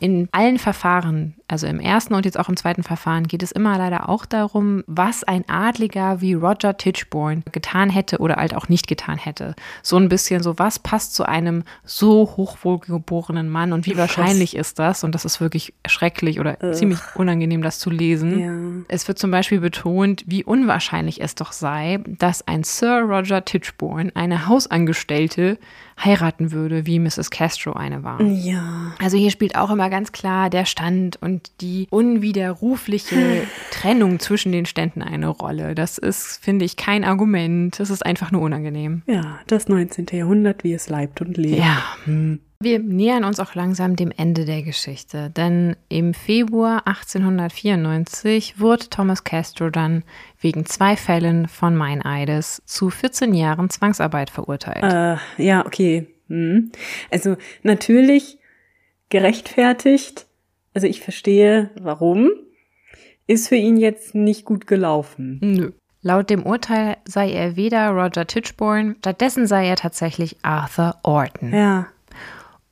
In allen Verfahren, also im ersten und jetzt auch im zweiten Verfahren, geht es immer leider auch darum, was ein Adliger wie Roger Tichborne getan hätte oder halt auch nicht getan hätte. So ein bisschen so, was passt zu einem so hochwohlgeborenen Mann und wie wahrscheinlich ist das? Und das ist wirklich schrecklich oder Ugh. ziemlich unangenehm, das zu lesen. ja. Es wird zum Beispiel betont, wie unwahrscheinlich es doch sei, dass ein Sir Roger Tichborne eine Hausangestellte heiraten würde, wie Mrs. Castro eine war. Ja. Also hier spielt auch immer ganz klar der Stand und die unwiderrufliche [LAUGHS] Trennung zwischen den Ständen eine Rolle. Das ist, finde ich, kein Argument. Das ist einfach nur unangenehm. Ja, das 19. Jahrhundert, wie es leibt und lebt. Ja. Hm. Wir nähern uns auch langsam dem Ende der Geschichte, denn im Februar 1894 wurde Thomas Castro dann wegen zwei Fällen von Meineides zu 14 Jahren Zwangsarbeit verurteilt. Äh, ja, okay. Hm. Also natürlich gerechtfertigt. Also ich verstehe, warum. Ist für ihn jetzt nicht gut gelaufen. Nö. Laut dem Urteil sei er weder Roger Tichborne, stattdessen sei er tatsächlich Arthur Orton. Ja.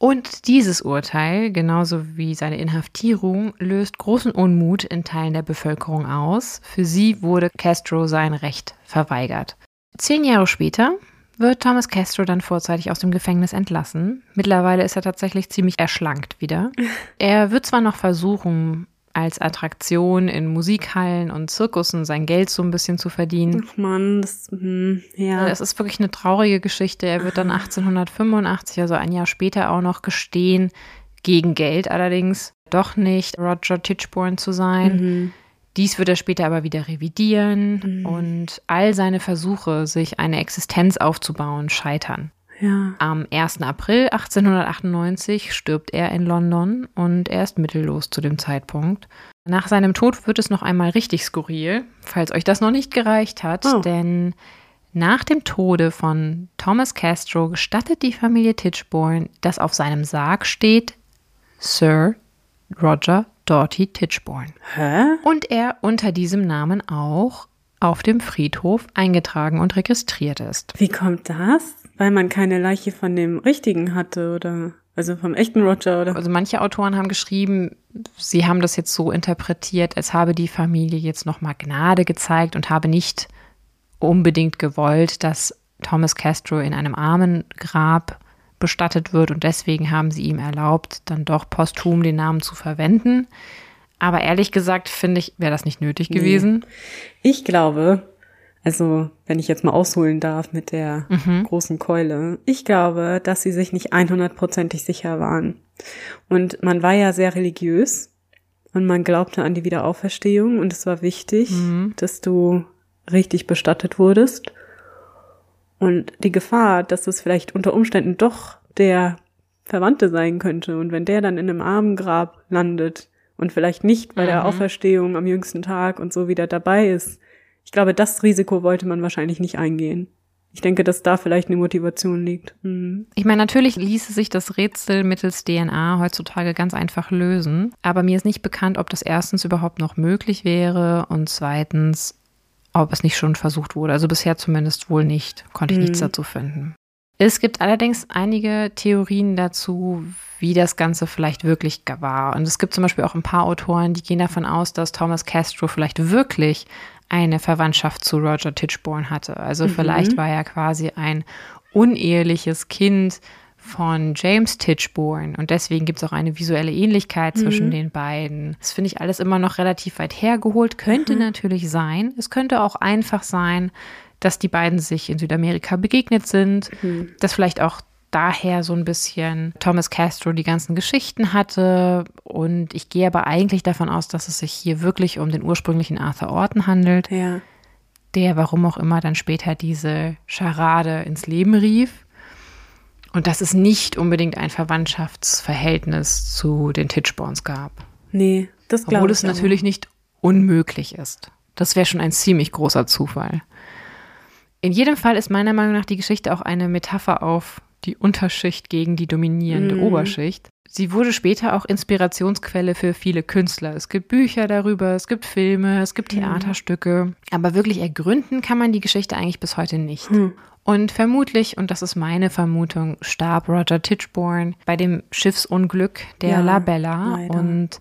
Und dieses Urteil, genauso wie seine Inhaftierung, löst großen Unmut in Teilen der Bevölkerung aus. Für sie wurde Castro sein Recht verweigert. Zehn Jahre später wird Thomas Castro dann vorzeitig aus dem Gefängnis entlassen. Mittlerweile ist er tatsächlich ziemlich erschlankt wieder. [LAUGHS] Er wird zwar noch versuchen, als Attraktion in Musikhallen und Zirkussen sein Geld so ein bisschen zu verdienen. Ach man, das, hm, ja. Es ist wirklich eine traurige Geschichte. Er wird dann 1885, also ein Jahr später, auch noch gestehen, gegen Geld allerdings, doch nicht Roger Tichborne zu sein. Mhm. Dies wird er später aber wieder revidieren Mhm. und all seine Versuche, sich eine Existenz aufzubauen, scheitern. Ja. Am 1. April 1898 stirbt er in London und er ist mittellos zu dem Zeitpunkt. Nach seinem Tod wird es noch einmal richtig skurril, falls euch das noch nicht gereicht hat, Oh. denn nach dem Tode von Thomas Castro gestattet die Familie Tichborne, dass auf seinem Sarg steht Sir Roger Doughty Tichborne. Hä? Und er unter diesem Namen auch auf dem Friedhof eingetragen und registriert ist. Wie kommt das? Weil man keine Leiche von dem richtigen hatte, oder? Also vom echten Roger, oder? Also manche Autoren haben geschrieben, sie haben das jetzt so interpretiert, als habe die Familie jetzt nochmal Gnade gezeigt und habe nicht unbedingt gewollt, dass Thomas Castro in einem Armengrab bestattet wird und deswegen haben sie ihm erlaubt, dann doch posthum den Namen zu verwenden. Aber ehrlich gesagt, finde ich, wäre das nicht nötig gewesen. Ich glaube, also wenn ich jetzt mal ausholen darf mit der Mhm. großen Keule, ich glaube, dass sie sich nicht 100%ig sicher waren. Und man war ja sehr religiös und man glaubte an die Wiederauferstehung und es war wichtig, Mhm. dass du richtig bestattet wurdest. Und die Gefahr, dass es vielleicht unter Umständen doch der Verwandte sein könnte und wenn der dann in einem Armengrab landet und vielleicht nicht bei der Mhm. Auferstehung am jüngsten Tag und so wieder dabei ist, ich glaube, das Risiko wollte man wahrscheinlich nicht eingehen. Ich denke, dass da vielleicht eine Motivation liegt. Mhm. Ich meine, natürlich ließe sich das Rätsel mittels DNA heutzutage ganz einfach lösen, aber mir ist nicht bekannt, ob das erstens überhaupt noch möglich wäre und zweitens, ob es nicht schon versucht wurde. Also bisher zumindest wohl nicht, konnte ich Mhm. nichts dazu finden. Es gibt allerdings einige Theorien dazu, wie das Ganze vielleicht wirklich war. Und es gibt zum Beispiel auch ein paar Autoren, die gehen davon aus, dass Thomas Castro vielleicht wirklich eine Verwandtschaft zu Roger Tichborne hatte. Also Mhm. vielleicht war er quasi ein uneheliches Kind von James Tichborne und deswegen gibt es auch eine visuelle Ähnlichkeit zwischen Mhm. den beiden. Das finde ich alles immer noch relativ weit hergeholt. Könnte Mhm. natürlich sein. Es könnte auch einfach sein, dass die beiden sich in Südamerika begegnet sind, Mhm. dass vielleicht auch daher so ein bisschen Thomas Castro die ganzen Geschichten hatte. Und ich gehe aber eigentlich davon aus, dass es sich hier wirklich um den ursprünglichen Arthur Orton handelt, Ja. der, warum auch immer, dann später diese Scharade ins Leben rief. Und dass es nicht unbedingt ein Verwandtschaftsverhältnis zu den Titchborns gab. Nee, das glaube Obwohl ich. es natürlich nicht unmöglich ist. Das wäre schon ein ziemlich großer Zufall. In jedem Fall ist meiner Meinung nach die Geschichte auch eine Metapher auf die Unterschicht gegen die dominierende Mhm. Oberschicht. Sie wurde später auch Inspirationsquelle für viele Künstler. Es gibt Bücher darüber, es gibt Filme, es gibt Theaterstücke. Aber wirklich ergründen kann man die Geschichte eigentlich bis heute nicht. Hm. Und vermutlich, und das ist meine Vermutung, starb Roger Tichborne bei dem Schiffsunglück der Ja, La Bella leider. und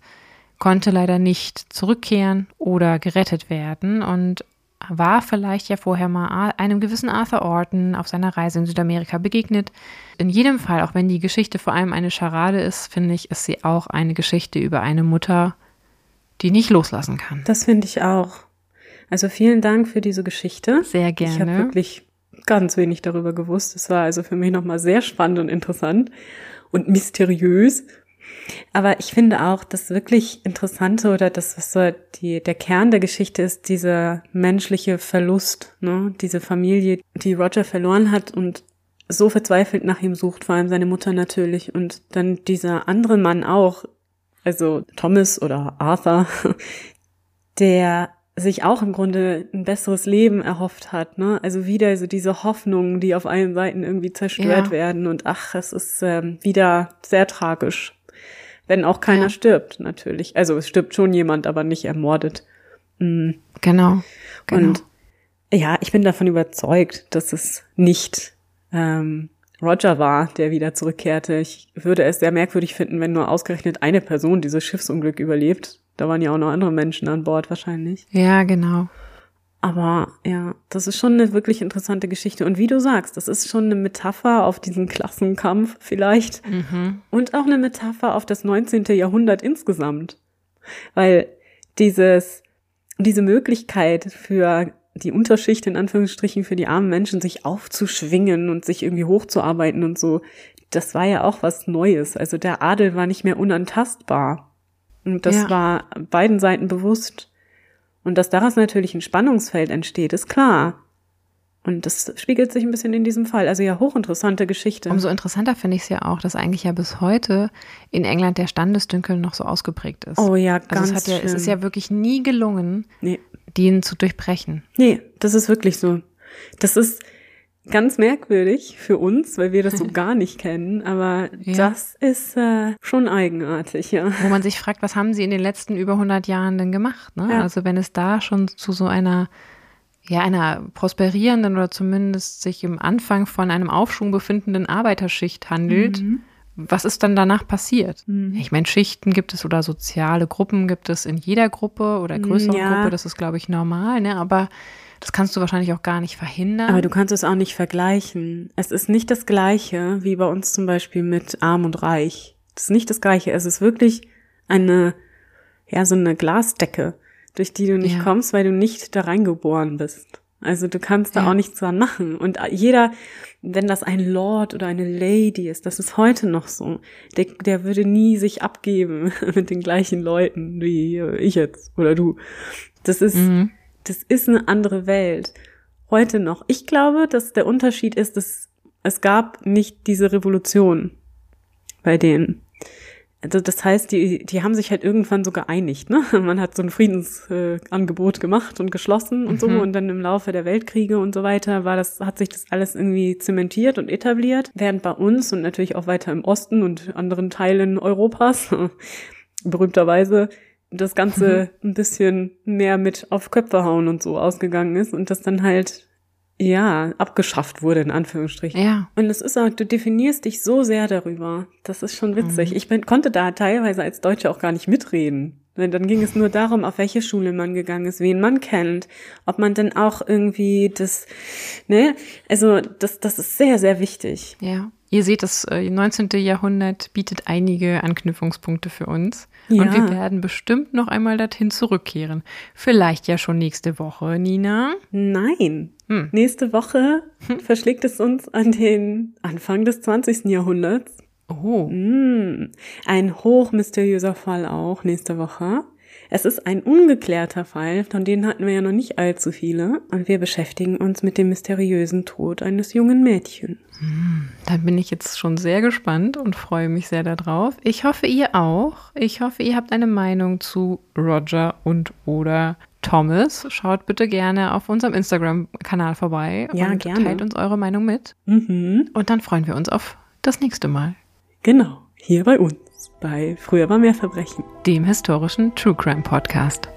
konnte leider nicht zurückkehren oder gerettet werden und war vielleicht ja vorher mal einem gewissen Arthur Orton auf seiner Reise in Südamerika begegnet. In jedem Fall, auch wenn die Geschichte vor allem eine Scharade ist, finde ich, ist sie auch eine Geschichte über eine Mutter, die nicht loslassen kann. Das finde ich auch. Also vielen Dank für diese Geschichte. Sehr Ich habe gerne. wirklich ganz wenig darüber gewusst. Es war also für mich nochmal sehr spannend und interessant und mysteriös. Aber ich finde auch, das wirklich Interessante oder das, was so die, der Kern der Geschichte ist, dieser menschliche Verlust, ne? Diese Familie, die Roger verloren hat und so verzweifelt nach ihm sucht, vor allem seine Mutter natürlich. Und dann dieser andere Mann auch, also Thomas oder Arthur, [LAUGHS] der sich auch im Grunde ein besseres Leben erhofft hat, ne? Also wieder so diese Hoffnungen, die auf allen Seiten irgendwie zerstört Ja. werden und ach, es ist ähm, wieder sehr tragisch, wenn auch keiner Ja. stirbt natürlich. Also es stirbt schon jemand, aber nicht ermordet. Mm. Genau. genau. Und ja, ich bin davon überzeugt, dass es nicht ähm, Roger war, der wieder zurückkehrte. Ich würde es sehr merkwürdig finden, wenn nur ausgerechnet eine Person dieses Schiffsunglück überlebt. Da waren ja auch noch andere Menschen an Bord wahrscheinlich. ja, genau. Aber ja, das ist schon eine wirklich interessante Geschichte. Und wie du sagst, das ist schon eine Metapher auf diesen Klassenkampf vielleicht. Mhm. Und auch eine Metapher auf das 19. Jahrhundert insgesamt. Weil dieses, diese Möglichkeit für die Unterschicht, in Anführungsstrichen, für die armen Menschen, sich aufzuschwingen und sich irgendwie hochzuarbeiten und so, das war ja auch was Neues. Also der Adel war nicht mehr unantastbar. Und das Ja. war beiden Seiten bewusst. Und dass daraus natürlich ein Spannungsfeld entsteht, ist klar. Und das spiegelt sich ein bisschen in diesem Fall. Also ja, hochinteressante Geschichte. Umso interessanter finde ich es ja auch, dass eigentlich ja bis heute in England der Standesdünkel noch so ausgeprägt ist. oh ja, also ganz es, hat ja, es ist ja wirklich nie gelungen, nee. den zu durchbrechen. Nee, das ist wirklich so. Das ist ganz merkwürdig für uns, weil wir das so [LAUGHS] gar nicht kennen, aber Ja. das ist äh, schon eigenartig, ja. Wo man sich fragt, was haben sie in den letzten über 100 Jahren denn gemacht? Ne? Ja. Also wenn es da schon zu so einer, ja, einer prosperierenden oder zumindest sich im Anfang von einem Aufschwung befindenden Arbeiterschicht handelt, was ist dann danach passiert? Mhm. Ich meine, Schichten gibt es oder soziale Gruppen gibt es in jeder Gruppe oder größeren Ja. Gruppe, das ist, glaube ich, normal, ne? Aber das kannst du wahrscheinlich auch gar nicht verhindern. Aber du kannst es auch nicht vergleichen. Es ist nicht das Gleiche wie bei uns zum Beispiel mit Arm und Reich. Das ist nicht das Gleiche. Es ist wirklich eine, ja, so eine Glasdecke, durch die du nicht Ja. kommst, weil du nicht da reingeboren bist. Also du kannst da Ja. auch nichts dran machen. Und jeder, wenn das ein Lord oder eine Lady ist, das ist heute noch so, der, der würde nie sich abgeben [LAUGHS] mit den gleichen Leuten wie ich jetzt oder du. Das ist, Mhm. Das ist eine andere Welt. Heute noch. Ich glaube, dass der Unterschied ist, dass es gab nicht diese Revolution bei denen. Also das heißt, die, die haben sich halt irgendwann so geeinigt. Ne? [LAUGHS] Man hat so ein Friedensangebot äh, gemacht und geschlossen und so. Mhm. Und dann im Laufe der Weltkriege und so weiter war das, hat sich das alles irgendwie zementiert und etabliert. Während bei uns und natürlich auch weiter im Osten und anderen Teilen Europas [LAUGHS] berühmterweise das Ganze ein bisschen mehr mit auf Köpfe hauen und so ausgegangen ist und das dann halt, ja, abgeschafft wurde, in Anführungsstrichen. Ja. Und es ist auch, du definierst dich so sehr darüber. Das ist schon witzig. Ich bin, konnte da teilweise als Deutsche auch gar nicht mitreden. Denn Dann ging es nur darum, auf welche Schule man gegangen ist, wen man kennt, ob man denn auch irgendwie das, ne, also das, das ist sehr, sehr wichtig. Ja. Ihr seht, das äh, 19. Jahrhundert bietet einige Anknüpfungspunkte für uns. Und Ja. wir werden bestimmt noch einmal dorthin zurückkehren. Vielleicht ja schon nächste Woche, Nina. Nein. Hm. Nächste Woche verschlägt es uns an den Anfang des 20. Jahrhunderts. Oh. Mm, ein hochmysteriöser Fall auch nächste Woche. Es ist ein ungeklärter Fall, von denen hatten wir ja noch nicht allzu viele. Und wir beschäftigen uns mit dem mysteriösen Tod eines jungen Mädchens. Da bin ich jetzt schon sehr gespannt und freue mich sehr darauf. Ich hoffe, ihr auch. Ich hoffe, ihr habt eine Meinung zu Roger und oder Thomas. Schaut bitte gerne auf unserem Instagram-Kanal vorbei Ja, und gerne. teilt uns eure Meinung mit. Mhm. Und dann freuen wir uns auf das nächste Mal, Genau, hier bei uns, bei Früher war mehr Verbrechen. dem historischen True Crime Podcast.